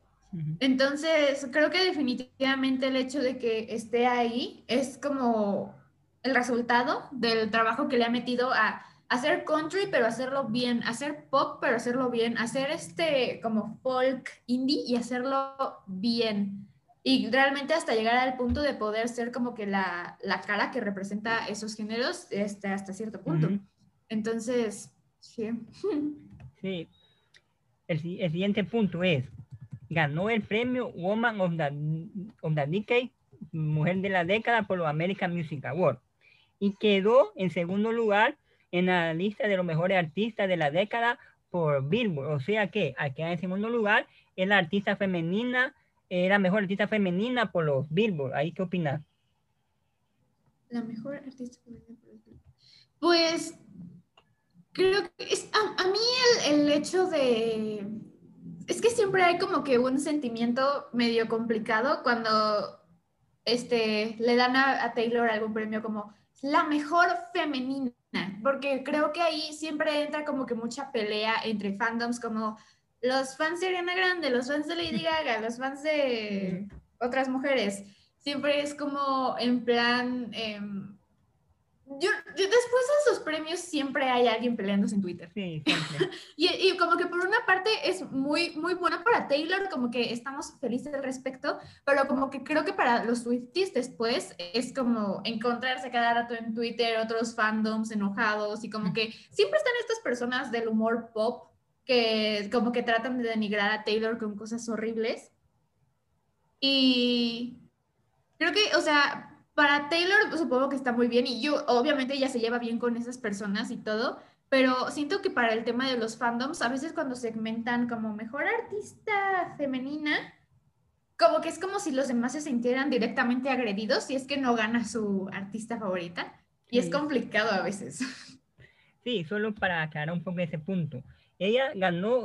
Entonces, creo que definitivamente el hecho de que esté ahí es como el resultado del trabajo que le ha metido a hacer country, pero hacerlo bien, hacer pop, pero hacerlo bien, hacer este como folk indie y hacerlo bien. Y realmente hasta llegar al punto de poder ser como que la, la cara que representa esos géneros este, hasta cierto punto. Entonces, sí. El, siguiente punto es, ganó el premio Woman of the, of the Decade, Mujer de la Década por los American Music Awards y quedó en segundo lugar en la lista de los mejores artistas de la década por Billboard. O sea que al quedar en segundo lugar es la artista femenina, era mejor artista femenina por los Billboard. ¿Ahí qué opinas? La mejor artista femenina por los Billboard. Pues creo que es, a, mí el hecho de es que siempre hay como que un sentimiento medio complicado cuando este, le dan a, Taylor algún premio como la mejor femenina, porque creo que ahí siempre entra como que mucha pelea entre fandoms como los fans de Ariana Grande, los fans de Lady Gaga, los fans de otras mujeres. Siempre es como en plan... Em, yo, después de esos premios siempre hay alguien peleándose en Twitter. Sí, y, y, como que por una parte es muy, muy bueno para Taylor, como que estamos felices al respecto, pero como que creo que para los Swifties después es como encontrarse cada rato en Twitter otros fandoms enojados y como que siempre están estas personas del humor pop que como que tratan de denigrar a Taylor con cosas horribles. Y creo que, o sea, para Taylor supongo que está muy bien y yo obviamente ella se lleva bien con esas personas y todo, pero siento que para el tema de los fandoms, a veces cuando segmentan como mejor artista femenina, como que es como si los demás se sintieran directamente agredidos si es que no gana su artista favorita. Y es complicado a veces. Sí, solo para aclarar un poco ese punto. Ella ganó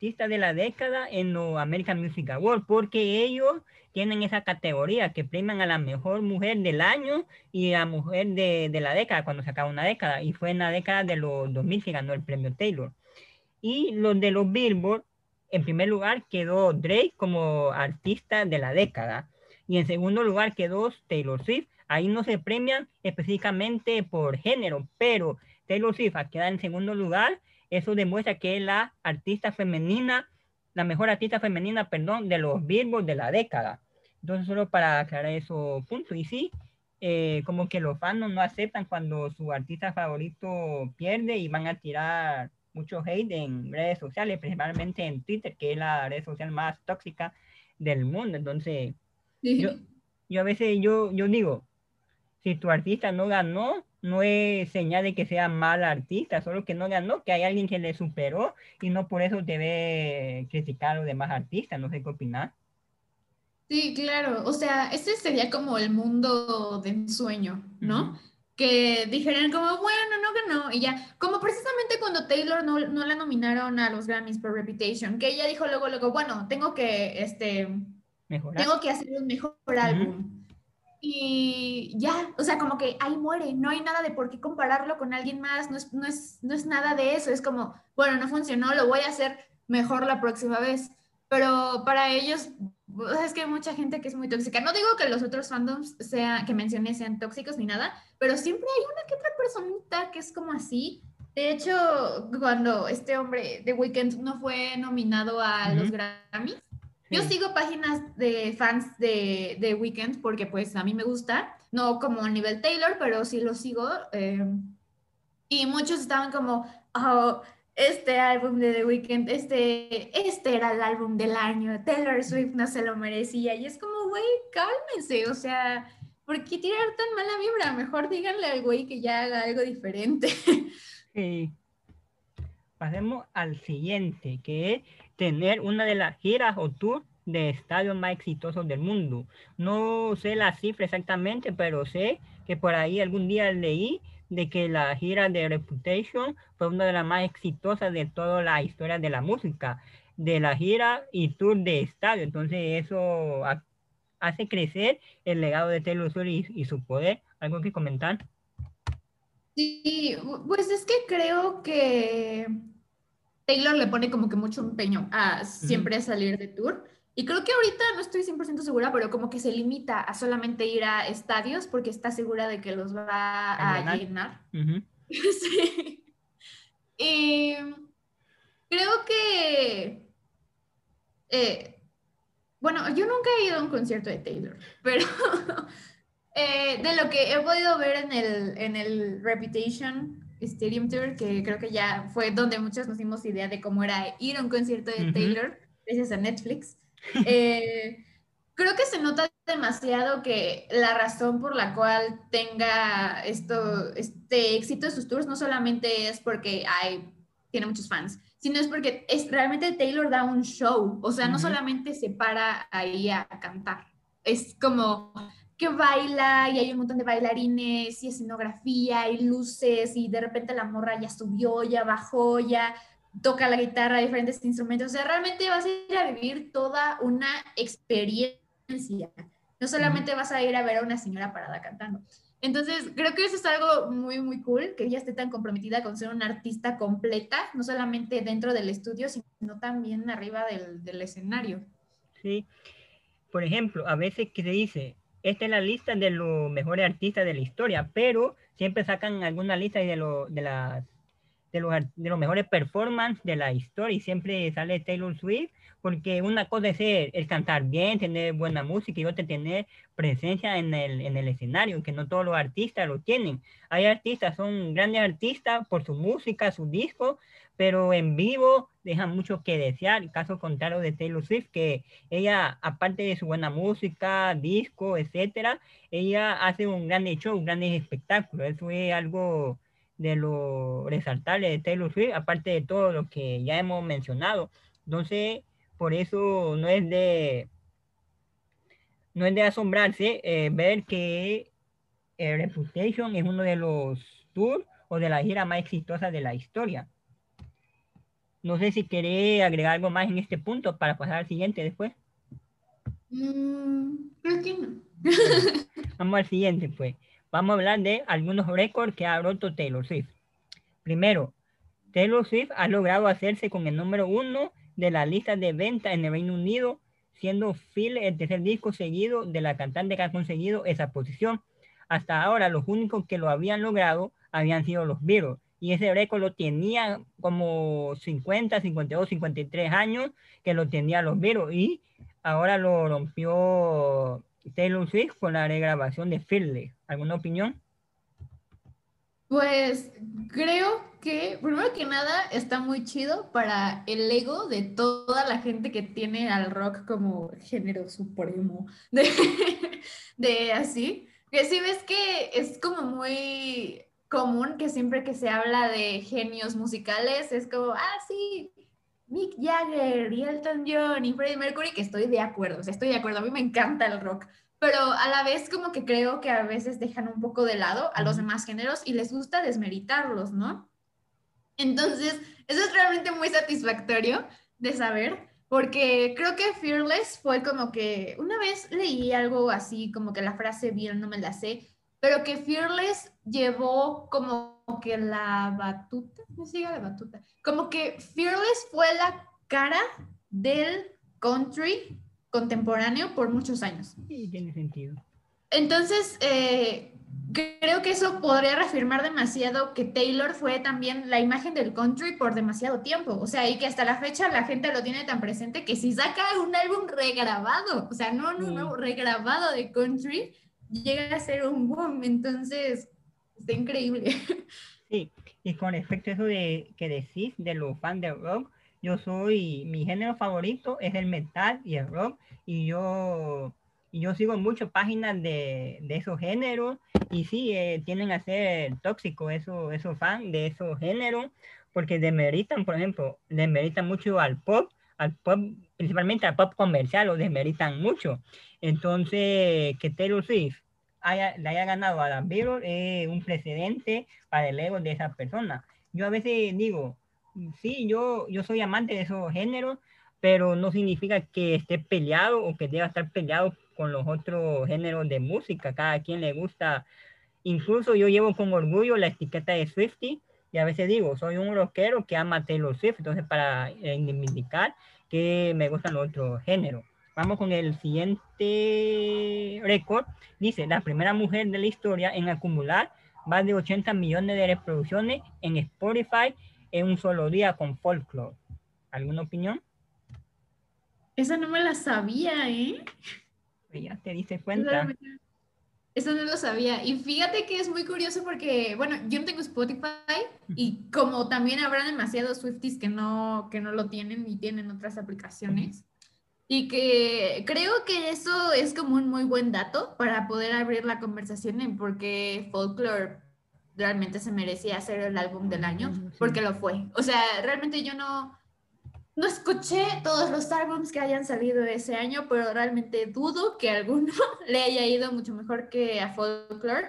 artista de la década en los American Music Awards porque ellos tienen esa categoría que premian a la mejor mujer del año y a mujer de, de, la década, cuando se acaba una década, y fue en la década de los 2000 que ganó el premio Taylor. Y los de los Billboard, en primer lugar quedó Drake como artista de la década, y en segundo lugar quedó Taylor Swift. Ahí no se premian específicamente por género, pero Taylor Swift queda en segundo lugar, eso demuestra que es la artista femenina la mejor artista femenina, perdón, de los Billboard de la década. Entonces, solo para aclarar eso punto. Y sí, eh, como que los fans no aceptan cuando su artista favorito pierde y van a tirar mucho hate en redes sociales, principalmente en Twitter, que es la red social más tóxica del mundo. Entonces, yo, yo a veces yo, yo digo, si tu artista no ganó, no es señal de que sea mal artista, solo que no ganó, que hay alguien que le superó y no por eso debe criticar a los demás artistas, no sé qué opinar. Sí, claro, o sea, ese sería como el mundo de ensueño, ¿no? Que dijeran como, bueno, no ganó, y ya, como precisamente cuando Taylor no, no la nominaron a los Grammys por Reputation, que ella dijo luego, luego, bueno, tengo que, este, Mejorar. tengo que hacer un mejor álbum. Y ya, o sea, como que ahí muere, no hay nada de por qué compararlo con alguien más, no es, no es, no es nada de eso, es como, bueno, no funcionó, lo voy a hacer mejor la próxima vez, pero para ellos, es que hay mucha gente que es muy tóxica, no digo que los otros fandoms sea, que mencioné sean tóxicos ni nada, pero siempre hay una que otra personita que es como así, de hecho, cuando este hombre de Weekend no fue nominado a los Grammys, yo sigo páginas de fans de, de Weekend porque pues a mí me gusta, no como a nivel Taylor, pero sí lo sigo. Eh, y muchos estaban como, oh, este álbum de The Weeknd, este, este era el álbum del año, Taylor Swift no se lo merecía. Y es como, güey, cálmense, o sea, ¿por qué tirar tan mala vibra? Mejor díganle al güey que ya haga algo diferente. Sí. Pasemos al siguiente, que tener una de las giras o tours de estadios más exitosos del mundo. No sé la cifra exactamente, pero sé que por ahí algún día leí de que la gira de Reputation fue una de las más exitosas de toda la historia de la música, de la gira y tour de estadio. Entonces eso hace crecer el legado de Taylor Swift y, y su poder. ¿Algo que comentar? Sí, pues es que creo que Taylor le pone como que mucho empeño a siempre salir de tour. Y creo que ahorita no estoy 100% segura, pero como que se limita a solamente ir a estadios porque está segura de que los va a llenar. sí. Y creo que... Eh, bueno, yo nunca he ido a un concierto de Taylor, pero eh, de lo que he podido ver en el, en el Reputation Stadium Tour, que creo que ya fue donde muchos nos dimos idea de cómo era ir a un concierto de Taylor, gracias a Netflix. Eh, creo que se nota demasiado que la razón por la cual tenga esto, este éxito de sus tours no solamente es porque hay, tiene muchos fans, sino es porque es, realmente Taylor da un show, o sea, no solamente se para ahí a cantar, es como que baila y hay un montón de bailarines y escenografía y luces y de repente la morra ya subió, ya bajó, ya toca la guitarra, diferentes instrumentos. O sea, realmente vas a ir a vivir toda una experiencia. No solamente vas a ir a ver a una señora parada cantando. Entonces, creo que eso es algo muy, muy cool, que ella esté tan comprometida con ser una artista completa, no solamente dentro del estudio, sino también arriba del, del escenario. Sí. Por ejemplo, a veces que se dice, esta es la lista de los mejores artistas de la historia, pero siempre sacan alguna lista de, lo, de, las, de, los, de los mejores performances de la historia y siempre sale Taylor Swift, porque una cosa es el cantar bien, tener buena música y otra tener presencia en el, en el escenario, que no todos los artistas lo tienen. Hay artistas, son grandes artistas por su música, su disco, pero en vivo deja mucho que desear. Caso contrario de Taylor Swift, que ella, aparte de su buena música, disco, etcétera, ella hace un gran show, un gran espectáculo. Eso es algo de lo resaltable de Taylor Swift, aparte de todo lo que ya hemos mencionado. Entonces, por eso no es de no es de asombrarse eh, ver que eh, Reputation es uno de los tours o de la gira más exitosa de la historia. No sé si querés agregar algo más en este punto para pasar al siguiente después. Mm, creo que no. Vamos al siguiente, pues. Vamos a hablar de algunos récords que ha roto Taylor Swift. Primero, Taylor Swift ha logrado hacerse con el número uno de la lista de venta en el Reino Unido, siendo Phil el tercer disco seguido de la cantante que ha conseguido esa posición. Hasta ahora, los únicos que lo habían logrado habían sido los Beatles y ese récord lo tenía como 50, 52, 53 años que lo tenía los Beatles y ahora lo rompió Taylor Swift con la regrabación de Fearless. ¿Alguna opinión? Pues creo que, primero que nada, está muy chido para el ego de toda la gente que tiene al rock como género supremo, de, de así. Que si ves que es como muy común que siempre que se habla de genios musicales es como, ah, sí, Mick Jagger y Elton John y Freddie Mercury, que estoy de acuerdo, o sea, estoy de acuerdo, a mí me encanta el rock, pero a la vez como que creo que a veces dejan un poco de lado a los demás géneros y les gusta desmeritarlos, ¿no? Entonces, eso es realmente muy satisfactorio de saber, porque creo que Fearless fue como que una vez leí algo así, como que la frase bien no me la sé, pero que Fearless llevó como que la batuta, no siga la batuta, como que Fearless fue la cara del country contemporáneo por muchos años. Sí, tiene sentido. Entonces, eh, creo que eso podría reafirmar demasiado que Taylor fue también la imagen del country por demasiado tiempo. O sea, y que hasta la fecha la gente lo tiene tan presente que si saca un álbum regrabado, o sea, no, no, no, regrabado de country, llega a ser un boom. Entonces, está increíble. Sí, y con respecto a eso de que decís de los fans de rock, yo soy, mi género favorito es el metal y el rock, y yo y yo sigo muchas páginas de, de, esos géneros y sí, eh, tienen a ser tóxicos esos, esos fans de esos géneros porque demeritan, por ejemplo, demeritan mucho al pop, al pop, principalmente al pop comercial, lo demeritan mucho. Entonces, que Taylor Swift haya, le haya ganado a la Beatles es un precedente para el ego de esa persona. Yo a veces digo, sí, yo, yo soy amante de esos géneros, pero no significa que esté peleado o que deba estar peleado con los otros géneros de música. Cada quien le gusta. Incluso yo llevo con orgullo la etiqueta de Swifty y a veces digo, soy un rockero que ama Taylor Swift, entonces para indicar que me gustan los otros géneros. Vamos con el siguiente récord. Dice, la primera mujer de la historia en acumular más de 80 millones de reproducciones en Spotify en un solo día con Folklore. ¿Alguna opinión? Esa no me la sabía, ¿eh? Ya te diste cuenta. Eso no lo sabía. Y fíjate que es muy curioso porque, bueno, yo no tengo Spotify y como también habrá demasiados Swifties que no, que no lo tienen y tienen otras aplicaciones. Y que creo que eso es como un muy buen dato para poder abrir la conversación en por qué Folklore realmente se merecía ser el álbum del año, porque lo fue. O sea, realmente yo no, no escuché todos los álbumes que hayan salido ese año, pero realmente dudo que alguno le haya ido mucho mejor que a Folklore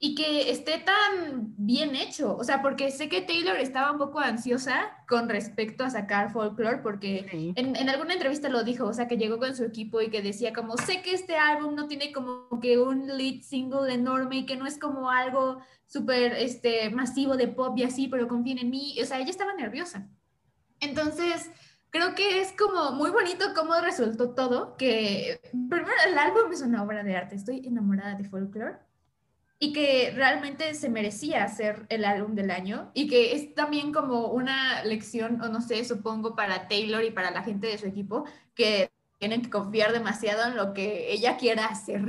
y que esté tan bien hecho. O sea, porque sé que Taylor estaba un poco ansiosa con respecto a sacar Folklore, porque en, en, alguna entrevista lo dijo, o sea, que llegó con su equipo y que decía como, sé que este álbum no tiene como que un lead single enorme y que no es como algo súper este, masivo de pop y así, pero confíen en mí. O sea, ella estaba nerviosa. Entonces, creo que es como muy bonito cómo resultó todo, que primero el álbum es una obra de arte, estoy enamorada de Folklore y que realmente se merecía ser el álbum del año y que es también como una lección, o no sé, supongo para Taylor y para la gente de su equipo, que tienen que confiar demasiado en lo que ella quiera hacer.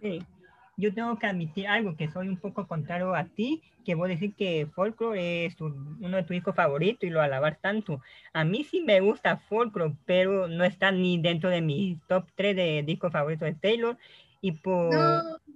Sí yo tengo que admitir algo, que soy un poco contrario a ti, que voy a decir que Folklore es uno de tus discos favoritos y lo alabar tanto. A mí sí me gusta Folklore, pero no está ni dentro de mi top 3 de discos favoritos de Taylor. Y por...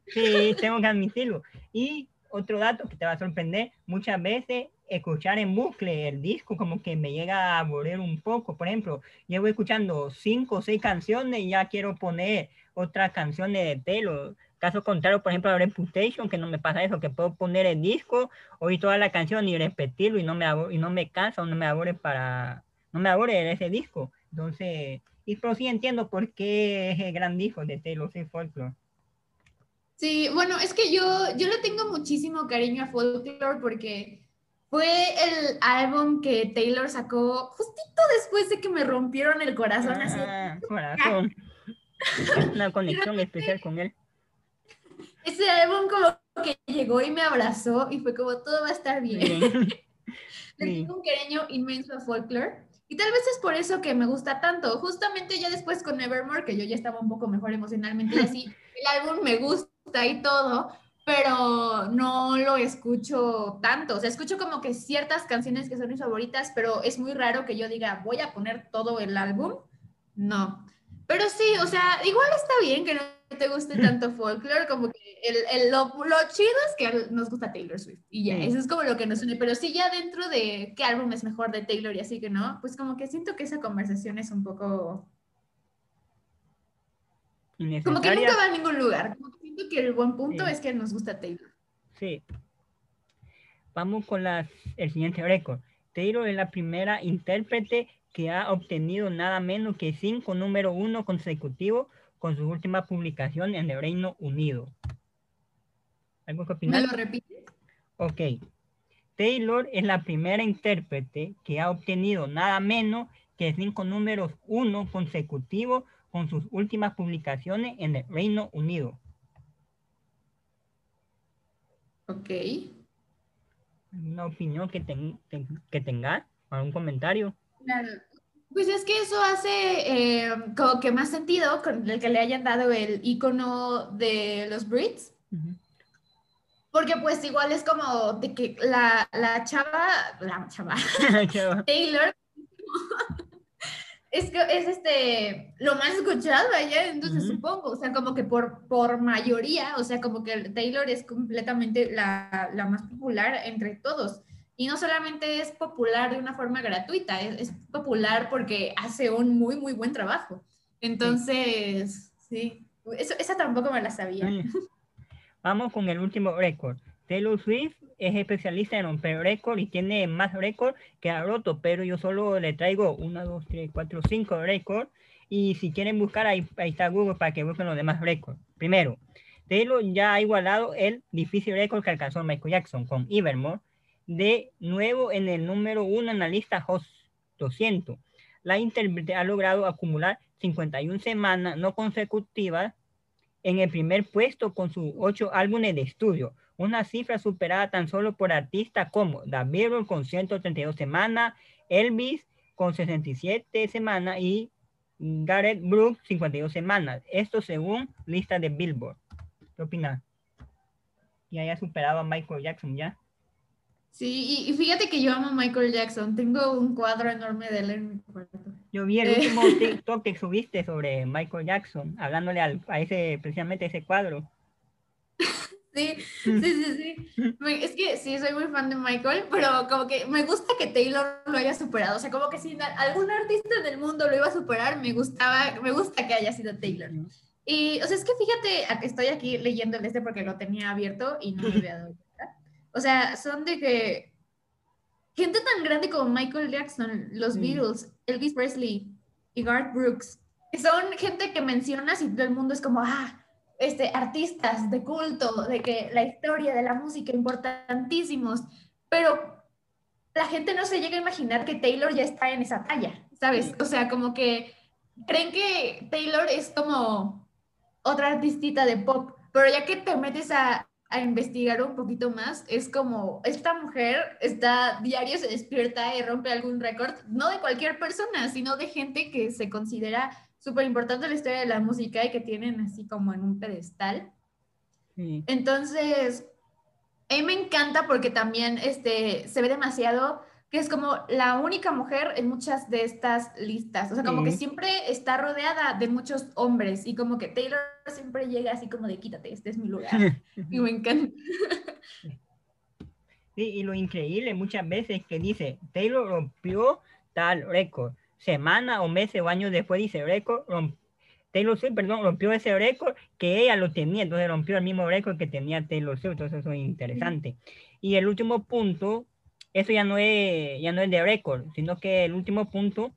Sí, tengo que admitirlo. Y otro dato que te va a sorprender, muchas veces escuchar en bucle el disco como que me llega a aburrir un poco. Por ejemplo, llevo escuchando cinco o seis canciones y ya quiero poner otras canciones de Taylor Caso contrario, por ejemplo, a Reputation, que no me pasa eso, que puedo poner el disco, oír toda la canción y repetirlo y no me, y no me cansa o no me aburre para, no me aburre ese disco. Entonces, y pero sí entiendo por qué es el gran disco de Taylor Swift Folklore. Sí, bueno, es que yo, yo le tengo muchísimo cariño a Folklore porque fue el álbum que Taylor sacó justito después de que me rompieron el corazón. Ah, así. corazón. Una conexión especial con él ese álbum como que llegó y me abrazó y fue como todo va a estar bien. Le tengo un cariño inmenso a Folklore. Y tal vez es por eso que me gusta tanto. Justamente ya después con Nevermore, que yo ya estaba un poco mejor emocionalmente y así, el álbum me gusta y todo, pero no lo escucho tanto. O sea, escucho como que ciertas canciones que son mis favoritas, pero es muy raro que yo diga, voy a poner todo el álbum. No. Pero sí, o sea, igual está bien que no te guste tanto folklore, como que el, el, lo, lo, chido es que nos gusta Taylor Swift y ya, eso es como lo que nos une, pero sí ya dentro de qué álbum es mejor de Taylor y así que no, pues como que siento que esa conversación es un poco... Como que nunca va a ningún lugar, como que siento que el buen punto es que nos gusta Taylor. Sí. Vamos con las, el siguiente récord. Taylor es la primera intérprete que ha obtenido nada menos que cinco número uno consecutivos con sus últimas publicaciones en el Reino Unido. ¿Algo que opinar? ¿Me lo repites? Ok. Taylor es la primera intérprete que ha obtenido nada menos que cinco números uno consecutivos con sus últimas publicaciones en el Reino Unido. Ok. ¿Una opinión que, que tengas? ¿Algún comentario? Claro. Pues es que eso hace eh, como que más sentido con el que le hayan dado el icono de los Brits. Porque pues igual es como de que la, la chava, la chava, Taylor, es que es este, lo más escuchado allá, entonces supongo, o sea, como que por, por mayoría, o sea, como que Taylor es completamente la, la más popular entre todos. Y no solamente es popular de una forma gratuita, es, popular porque hace un muy, muy buen trabajo. Entonces, sí, Eso, esa tampoco me la sabía. Vamos con el último récord. Taylor Swift es especialista en romper récord y tiene más récord que ha roto, pero yo solo le traigo 1, 2, 3, 4, 5 récords. Y si quieren buscar, ahí, ahí está Google para que busquen los demás récords. Primero, Taylor ya ha igualado el difícil récord que alcanzó Michael Jackson con Evermore de nuevo en el número uno en la lista Hot 200. La intérprete ha logrado acumular 51 semanas no consecutivas en el primer puesto con sus ocho álbumes de estudio, una cifra superada tan solo por artistas como David con 132 semanas, Elvis con 67 semanas y Gareth Brooks 52 semanas. Esto según lista de Billboard. ¿Qué opinas? Y haya superado a Michael Jackson ya. Sí, y, fíjate que yo amo a Michael Jackson. Tengo un cuadro enorme de él en mi cuarto. Yo vi el último TikTok que subiste sobre Michael Jackson, hablándole a ese, precisamente ese cuadro. Sí, sí, sí, sí. Es que sí, soy muy fan de Michael, pero como que me gusta que Taylor lo haya superado. O sea, como que si algún artista del mundo lo iba a superar, me gustaba, me gusta que haya sido Taylor. Y, o sea, es que fíjate, estoy aquí leyendo el este porque lo tenía abierto y no me había dado o sea, son de que gente tan grande como Michael Jackson, los Beatles, Elvis Presley y Garth Brooks, son gente que mencionas y todo el mundo es como, ah, este, artistas de culto, de que la historia de la música importantísimos, pero la gente no se llega a imaginar que Taylor ya está en esa talla, ¿sabes? O sea, como que creen que Taylor es como otra artistita de pop, pero ya que te metes a, a investigar un poquito más, es como esta mujer está diario se despierta y rompe algún récord, no de cualquier persona, sino de gente que se considera súper importante en la historia de la música y que tienen así como en un pedestal. Entonces, a mí me encanta porque también este, se ve demasiado que es como la única mujer en muchas de estas listas. O sea, como que siempre está rodeada de muchos hombres y como que Taylor siempre llega así como de quítate, este es mi lugar. y me encanta. Sí, y lo increíble muchas veces que dice, Taylor rompió tal récord. Semana o meses o años después dice récord, Taylor Swift, perdón, rompió ese récord que ella lo tenía, entonces rompió el mismo récord que tenía Taylor Swift, entonces eso es interesante. Y el último punto eso ya no es, ya no es de récord, sino que el último punto,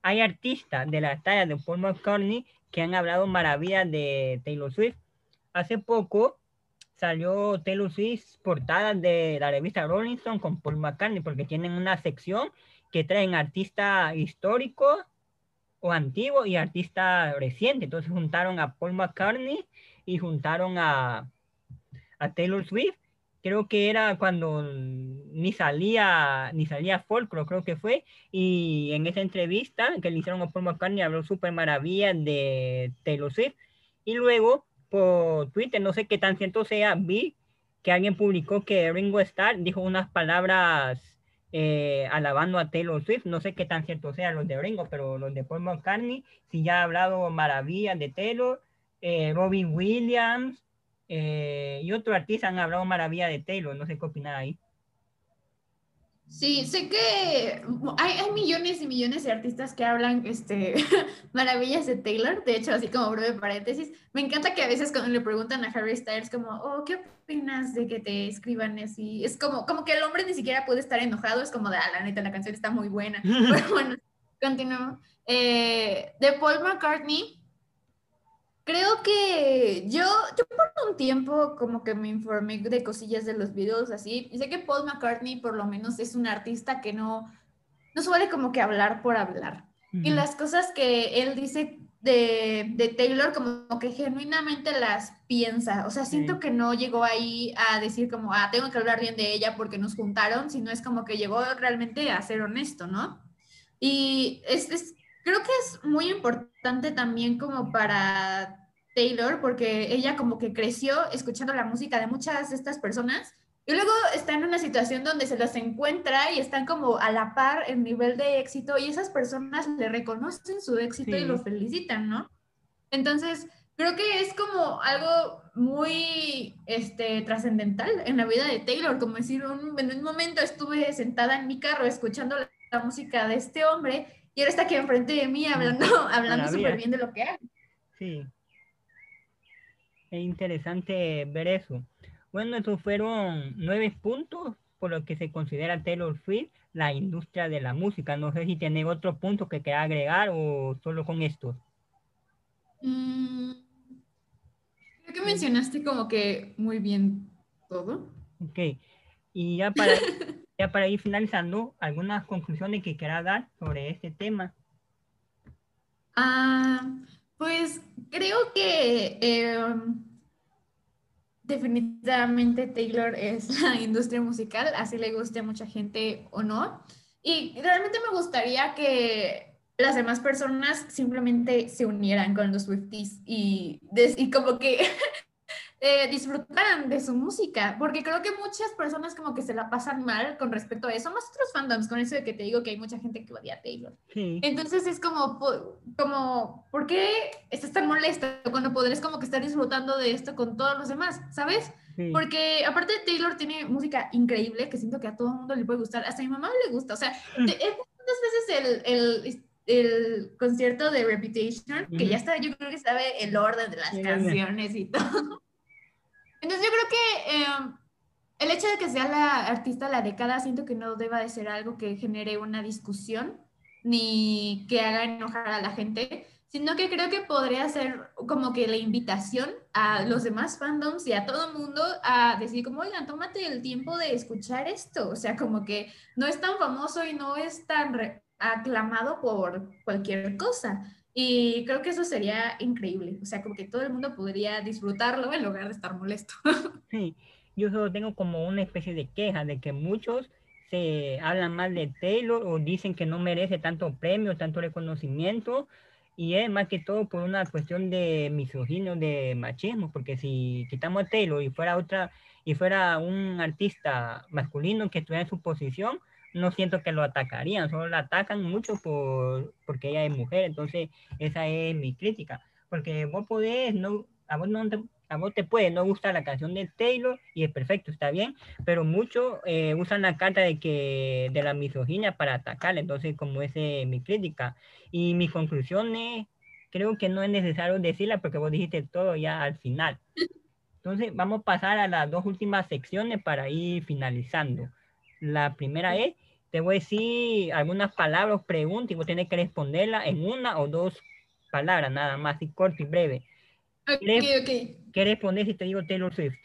hay artistas de la talla de Paul McCartney que han hablado maravillas de Taylor Swift. Hace poco salió Taylor Swift portada de la revista Rolling Stone con Paul McCartney porque tienen una sección que traen artistas históricos o antiguos y artistas recientes. Entonces juntaron a Paul McCartney y juntaron a, a Taylor Swift creo que era cuando ni salía, ni salía Folklore, creo que fue, y en esa entrevista que le hicieron a Paul McCartney habló súper maravilla de Taylor Swift, y luego por Twitter, no sé qué tan cierto sea, vi que alguien publicó que Ringo Starr dijo unas palabras eh, alabando a Taylor Swift, no sé qué tan cierto sea los de Ringo, pero los de Paul McCartney, si ya ha hablado maravillas de Taylor, eh, Robin Williams, eh, y otro artista han hablado maravilla de Taylor, no sé qué opinar ahí. Sí, sé que hay, millones y millones de artistas que hablan este, maravillas de Taylor. De hecho, así como breve paréntesis, me encanta que a veces cuando le preguntan a Harry Styles como, oh, ¿qué opinas de que te escriban así? Es como, como que el hombre ni siquiera puede estar enojado, es como de, ah, la neta, la canción está muy buena. Pero bueno, continuamos. Eh, de Paul McCartney, creo que yo, yo por un tiempo como que me informé de cosillas de los videos así, y sé que Paul McCartney por lo menos es un artista que no, no suele como que hablar por hablar. Y las cosas que él dice de, de, Taylor como que genuinamente las piensa. O sea, siento que no llegó ahí a decir como, ah, tengo que hablar bien de ella porque nos juntaron, sino es como que llegó realmente a ser honesto, ¿no? Y es, es creo que es muy importante también como para Taylor porque ella como que creció escuchando la música de muchas de estas personas y luego está en una situación donde se las encuentra y están como a la par en nivel de éxito y esas personas le reconocen su éxito y lo felicitan, ¿no? Entonces, creo que es como algo muy este, trascendental en la vida de Taylor, como decir, en un momento estuve sentada en mi carro escuchando la, música de este hombre y ahora está aquí enfrente de mí hablando, hablando súper bien de lo que hace. Sí. Es interesante ver eso. Bueno, estos fueron nueve puntos por lo que se considera Taylor Swift la industria de la música. No sé si tiene otro punto que quiera agregar o solo con estos. Mm, creo que mencionaste como que muy bien todo. Ok. Y ya para, ya para ir finalizando, algunas conclusiones que quiera dar sobre este tema. Ah, pues creo que em, definitivamente Taylor es la industria musical, así le guste a mucha gente o no. Y realmente me gustaría que las demás personas simplemente se unieran con los Swifties y, y como que eh, disfrutaran de su música, porque creo que muchas personas como que se la pasan mal con respecto a eso, más otros fandoms, con eso de que te digo que hay mucha gente que odia a Taylor. Entonces es como, como, ¿por qué estás tan molesto cuando podrías como que estar disfrutando de esto con todos los demás, ¿sabes? Porque aparte Taylor tiene música increíble que siento que a todo el mundo le puede gustar, hasta a mi mamá le gusta, o sea, mm. es muchas veces el, el el concierto de Reputation, que ya está, yo creo que sabe el orden de las canciones y todo. Entonces yo creo que em, el hecho de que sea la artista de la década, siento que no deba de ser algo que genere una discusión ni que haga enojar a la gente, sino que creo que podría ser como que la invitación a los demás fandoms y a todo mundo a decir como, oigan, tómate el tiempo de escuchar esto, o sea, como que no es tan famoso y no es tan aclamado por cualquier cosa. Y creo que eso sería increíble. O sea, como que todo el mundo podría disfrutarlo en lugar de estar molesto. Sí, yo solo tengo como una especie de queja de que muchos se hablan mal de Taylor o dicen que no merece tanto premio, tanto reconocimiento. Y es más que todo por una cuestión de misoginia, de machismo, porque si quitamos a Taylor y fuera otra, y fuera un artista masculino que estuviera en su posición, no siento que lo atacarían, solo la atacan mucho por, porque ella es mujer, entonces esa es mi crítica, porque vos podés, no, a vos, no te, a vos te puede no gustar la canción de Taylor y es perfecto, está bien, pero muchos eh, usan la carta de que de la misoginia para atacar, entonces como esa es mi crítica. Y mis conclusiones, creo que no es necesario decirla porque vos dijiste todo ya al final. Entonces vamos a pasar a las dos últimas secciones para ir finalizando. La primera es te voy a decir algunas palabras, preguntas y vos tenés que responderla en una o dos palabras, nada más, y corto y breve. Ok, ¿Qué, ¿Qué responder si te digo Taylor Swift?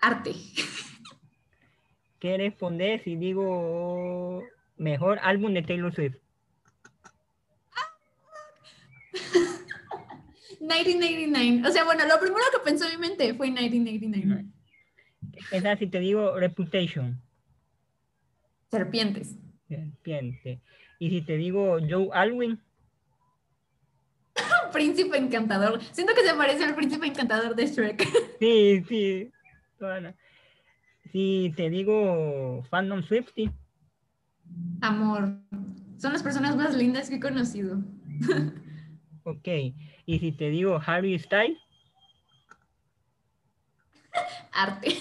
Arte. ¿Qué responder si digo mejor álbum de Taylor Swift? 1989. O sea, bueno, lo primero que pensó en mi mente fue 1989. ¿Qué tal si te digo Reputation? Serpientes. Serpiente. ¿Y si te digo Joe Alwyn? príncipe encantador. Siento que se parece al príncipe encantador de Shrek. sí, sí. Si te digo Fandom Swifty. Amor. Son las personas más lindas que he conocido. ok. ¿Y si te digo Harry Styles? Arte.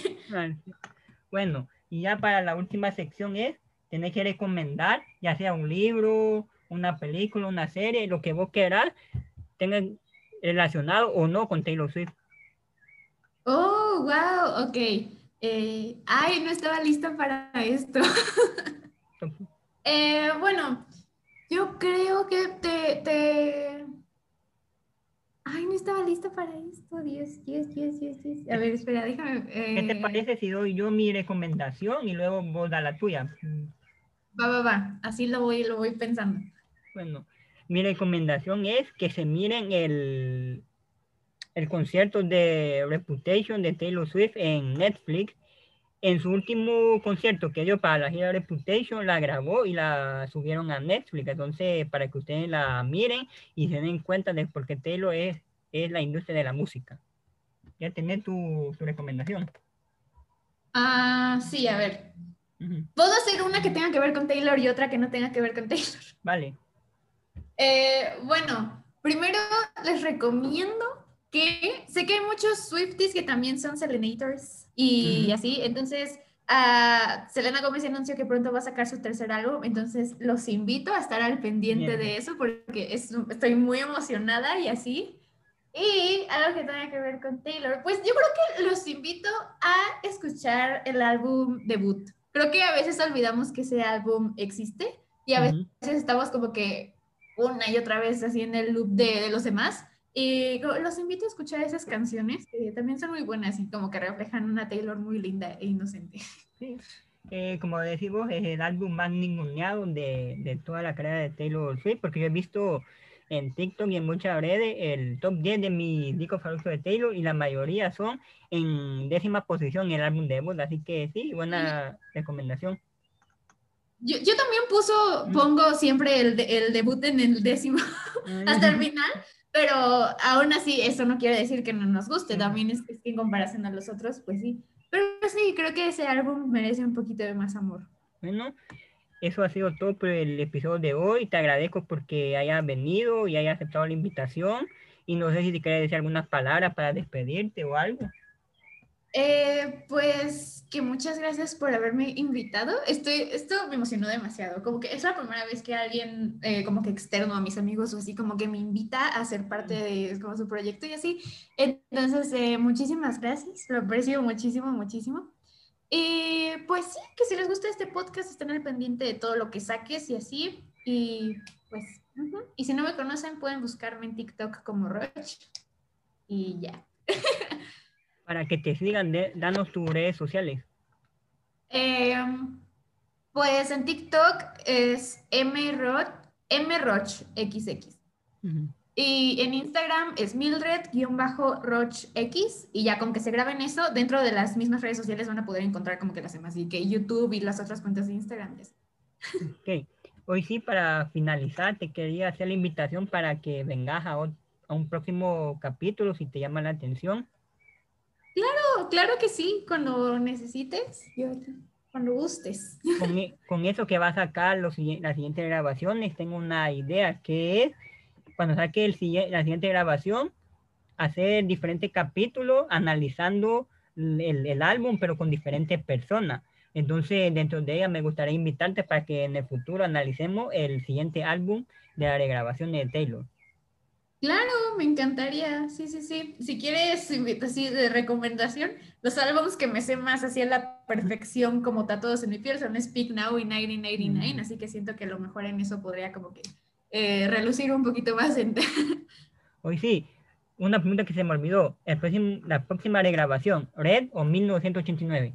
Bueno, y ya para la última sección es, tenés que recomendar, ya sea un libro, una película, una serie, lo que vos quieras, tenga relacionado o no con Taylor Swift. Oh, wow, ok. Eh, ay, no estaba lista para esto. Eh, bueno, Yo creo que te, te... Ay, no estaba lista para esto. 10, 10, 10, 10, 10. A ver, espera, déjame. ¿Qué te eh, parece si doy yo mi recomendación y luego vos da la tuya? Va, va, va. Así lo voy, lo voy pensando. Bueno, mi recomendación es que se miren el, el concierto de Reputation de Taylor Swift en Netflix. En su último concierto que dio para la gira Reputation, la grabó y la subieron a Netflix. Entonces, para que ustedes la miren y se den cuenta de por qué Taylor es, es la industria de la música. Ya tenés tu, tu recomendación. Ah, sí, a ver. Puedo hacer una que tenga que ver con Taylor y otra que no tenga que ver con Taylor. Vale. Eh, bueno, primero les recomiendo que sé que hay muchos Swifties que también son Selenators y así, entonces ah, Selena Gómez anunció que pronto va a sacar su tercer álbum, entonces los invito a estar al pendiente Bien. de eso porque es- estoy muy emocionada y así. Y algo que tenga que ver con Taylor, pues yo creo que los invito a escuchar el álbum debut. Creo que a veces olvidamos que ese álbum existe y a veces estamos como que una y otra vez así en el loop de, de los demás. Y los invito a escuchar esas canciones, que también son muy buenas y como que reflejan una Taylor muy linda e inocente. Sí. Eh, como decimos, es el álbum más ninguneado de, de toda la carrera de Taylor Swift, porque yo he visto en TikTok y en muchas redes el top 10 de mis discos favoritos de Taylor y la mayoría son en décima posición en el álbum debut, así que sí, buena recomendación. Yo, yo también puso, pongo siempre el, el debut en el décimo hasta el final, pero aún así eso no quiere decir que no nos guste, también es, es que en comparación a los otros, pues sí. Pero sí, creo que ese álbum merece un poquito de más amor. Bueno, eso ha sido todo por el episodio de hoy. Te agradezco porque hayas venido y hayas aceptado la invitación. Y no sé si te quieres decir algunas palabras para despedirte o algo. Eh, pues que muchas gracias por haberme invitado. Estoy, esto me emocionó demasiado. Como que es la primera vez que alguien, eh, como que externo a mis amigos o así, como que me invita a ser parte de como su proyecto y así. Entonces, eh, muchísimas gracias. Lo aprecio muchísimo, muchísimo. Y pues sí, que si les gusta este podcast, estén al pendiente de todo lo que saques y así. Y pues, y si no me conocen, pueden buscarme en TikTok como Roch. Y ya. Para que te sigan, de- danos tus redes sociales. Eh, pues en TikTok es mroch, mrochxx. Ujú. Y en Instagram es mildred-rochx. Y ya con que se graben eso, dentro de las mismas redes sociales van a poder encontrar como que las demás. Así que YouTube y las otras cuentas de Instagram. ya está. Ok. Hoy sí, para finalizar, te quería hacer la invitación para que vengas a, a un próximo capítulo si te llama la atención. Oh, claro que sí, cuando necesites, yo cuando gustes. Con, e- con eso que va a sacar los, las siguientes grabaciones, tengo una idea que es, cuando saque el, la siguiente grabación, hacer diferentes capítulos analizando el, álbum, pero con diferentes personas. Entonces, dentro de ella me gustaría invitarte para que en el futuro analicemos el siguiente álbum de la regrabación de Taylor. Claro, me encantaría. Sí, sí, sí. Si quieres, así de recomendación, los álbumes que me sé más así a la perfección como tatuados en mi piel son Speak Now y 1989, Mm. así que siento que a lo mejor en eso podría como que eh, relucir un poquito más en... Hoy sí, una pregunta que se me olvidó. El próximo, la próxima regrabación, ¿Red o 1989?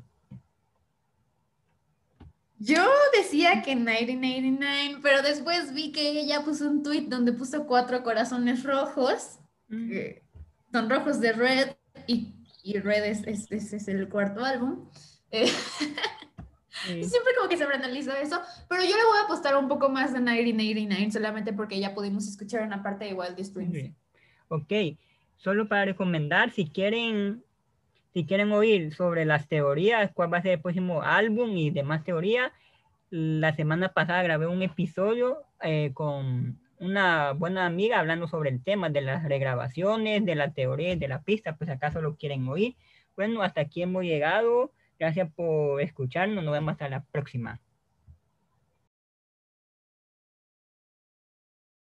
Yo decía que 1989, pero después vi que ella puso un tweet donde puso cuatro corazones rojos, que son rojos de Red y, y Red es, es, es- es el cuarto álbum. Eh, Sí. Siempre como que sobreanalizo eso, pero yo le voy a apostar un poco más a 1989 solamente porque ya pudimos escuchar una parte de Wildest Dreams. Sí. Ok, solo para recomendar, si quieren, si quieren oír sobre las teorías, cuál va a ser el próximo álbum y demás teorías, la semana pasada grabé un episodio eh, con una buena amiga hablando sobre el tema de las regrabaciones, de la teoría de la pista, pues acaso lo quieren oír. Bueno, hasta aquí hemos llegado. Gracias por escucharnos. Nos vemos hasta la próxima.